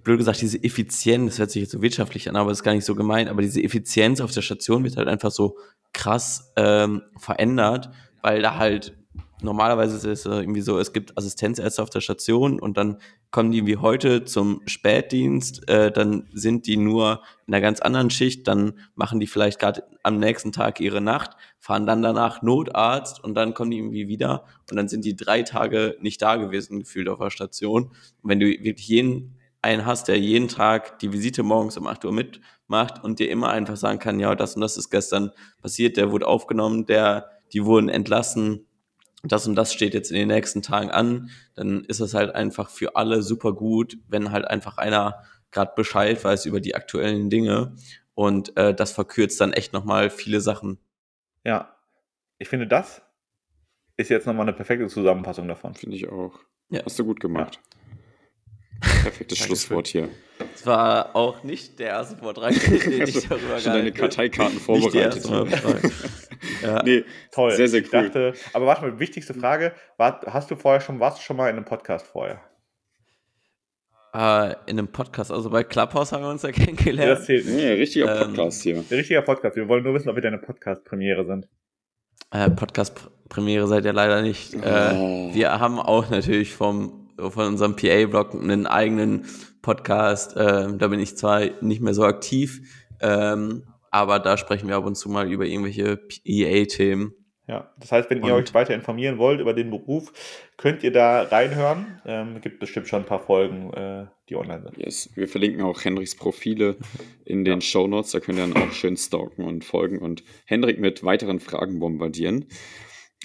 blöd gesagt, diese Effizienz, das hört sich jetzt so wirtschaftlich an, aber ist gar nicht so gemeint, aber diese Effizienz auf der Station wird halt einfach so krass ähm, verändert, weil da halt normalerweise ist es irgendwie so, es gibt Assistenzärzte auf der Station und dann kommen die wie heute zum Spätdienst, äh, dann sind die nur in einer ganz anderen Schicht, dann machen die vielleicht gerade am nächsten Tag ihre Nacht, fahren dann danach Notarzt und dann kommen die irgendwie wieder und dann sind die drei Tage nicht da gewesen, gefühlt auf der Station. Und wenn du wirklich jeden einen hast, der jeden Tag die Visite morgens um 8 Uhr mitmacht und dir immer einfach sagen kann, ja, das und das ist gestern passiert, der wurde aufgenommen, der, die wurden entlassen, das und das steht jetzt in den nächsten Tagen an, dann ist es halt einfach für alle super gut, wenn halt einfach einer gerade Bescheid weiß über die aktuellen Dinge und äh, das verkürzt dann echt nochmal viele Sachen. Ja, ich finde, das ist jetzt nochmal eine perfekte Zusammenfassung davon. Finde ich auch. Ja. Hast du gut gemacht. Perfektes. Schlusswort hier. Das war auch nicht der erste Vortrag, den ich (laughs) darüber Schon deine gehalten habe. Karteikarten vorbereitet. Frage. (laughs) ja. nee, Toll. Sehr, sehr ich cool. dachte, aber warte mal, wichtigste Frage, war, hast du vorher schon, warst du schon mal in einem Podcast vorher? Äh, in einem Podcast, also bei Clubhouse haben wir uns ja Ja, (laughs) kennengelernt. das zählt nicht. nee, richtiger Ähm, Podcast hier. Ein richtiger Podcast. Wir wollen nur wissen, ob wir deine Podcast-Premiere sind. Äh, Podcast-Premiere seid ihr leider nicht. Äh, Oh. wir haben auch natürlich vom, von unserem PA-Blog einen eigenen Podcast. Ähm, da bin ich zwar nicht mehr so aktiv, ähm, aber da sprechen wir ab und zu mal über irgendwelche PA-Themen. Ja, das heißt, wenn ihr euch weiter informieren wollt über den Beruf, könnt ihr da reinhören. Ähm, gibt bestimmt schon ein paar Folgen, äh, die online sind. Yes. Wir verlinken auch Hendriks Profile in den ja. Show Notes. Da könnt ihr dann auch schön stalken und folgen und Hendrik mit weiteren Fragen bombardieren.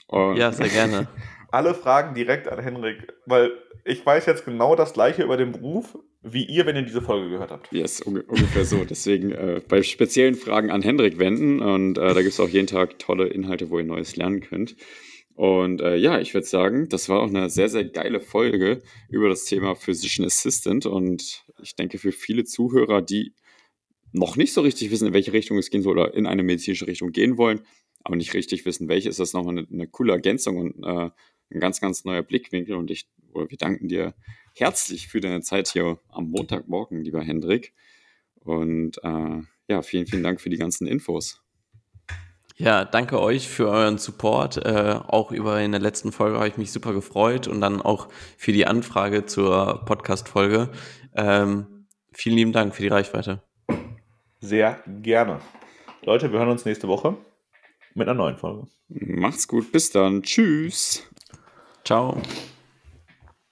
Und ja, sehr gerne. (laughs) Alle Fragen direkt an Hendrik, weil ich weiß jetzt genau das gleiche über den Beruf, wie ihr, wenn ihr diese Folge gehört habt. Yes, un ungefähr so. Deswegen äh, bei speziellen Fragen an Hendrik wenden und äh, da gibt es auch jeden Tag tolle Inhalte, wo ihr Neues lernen könnt. Und äh, ja, ich würde sagen, das war auch eine sehr, sehr geile Folge über das Thema Physician Assistant und ich denke für viele Zuhörer, die noch nicht so richtig wissen, in welche Richtung es gehen soll oder in eine medizinische Richtung gehen wollen, aber nicht richtig wissen, welche, ist das nochmal eine, eine coole Ergänzung und äh, ein ganz, ganz neuer Blickwinkel und ich, wir danken dir herzlich für deine Zeit hier am Montagmorgen, lieber Hendrik. Und äh, ja, vielen, vielen Dank für die ganzen Infos. Ja, danke euch für euren Support. Äh, auch über in der letzten Folge habe ich mich super gefreut und dann auch für die Anfrage zur Podcast-Folge. Ähm, vielen lieben Dank für die Reichweite. Sehr gerne. Leute, wir hören uns nächste Woche mit einer neuen Folge. Macht's gut, bis dann. Tschüss. Ciao.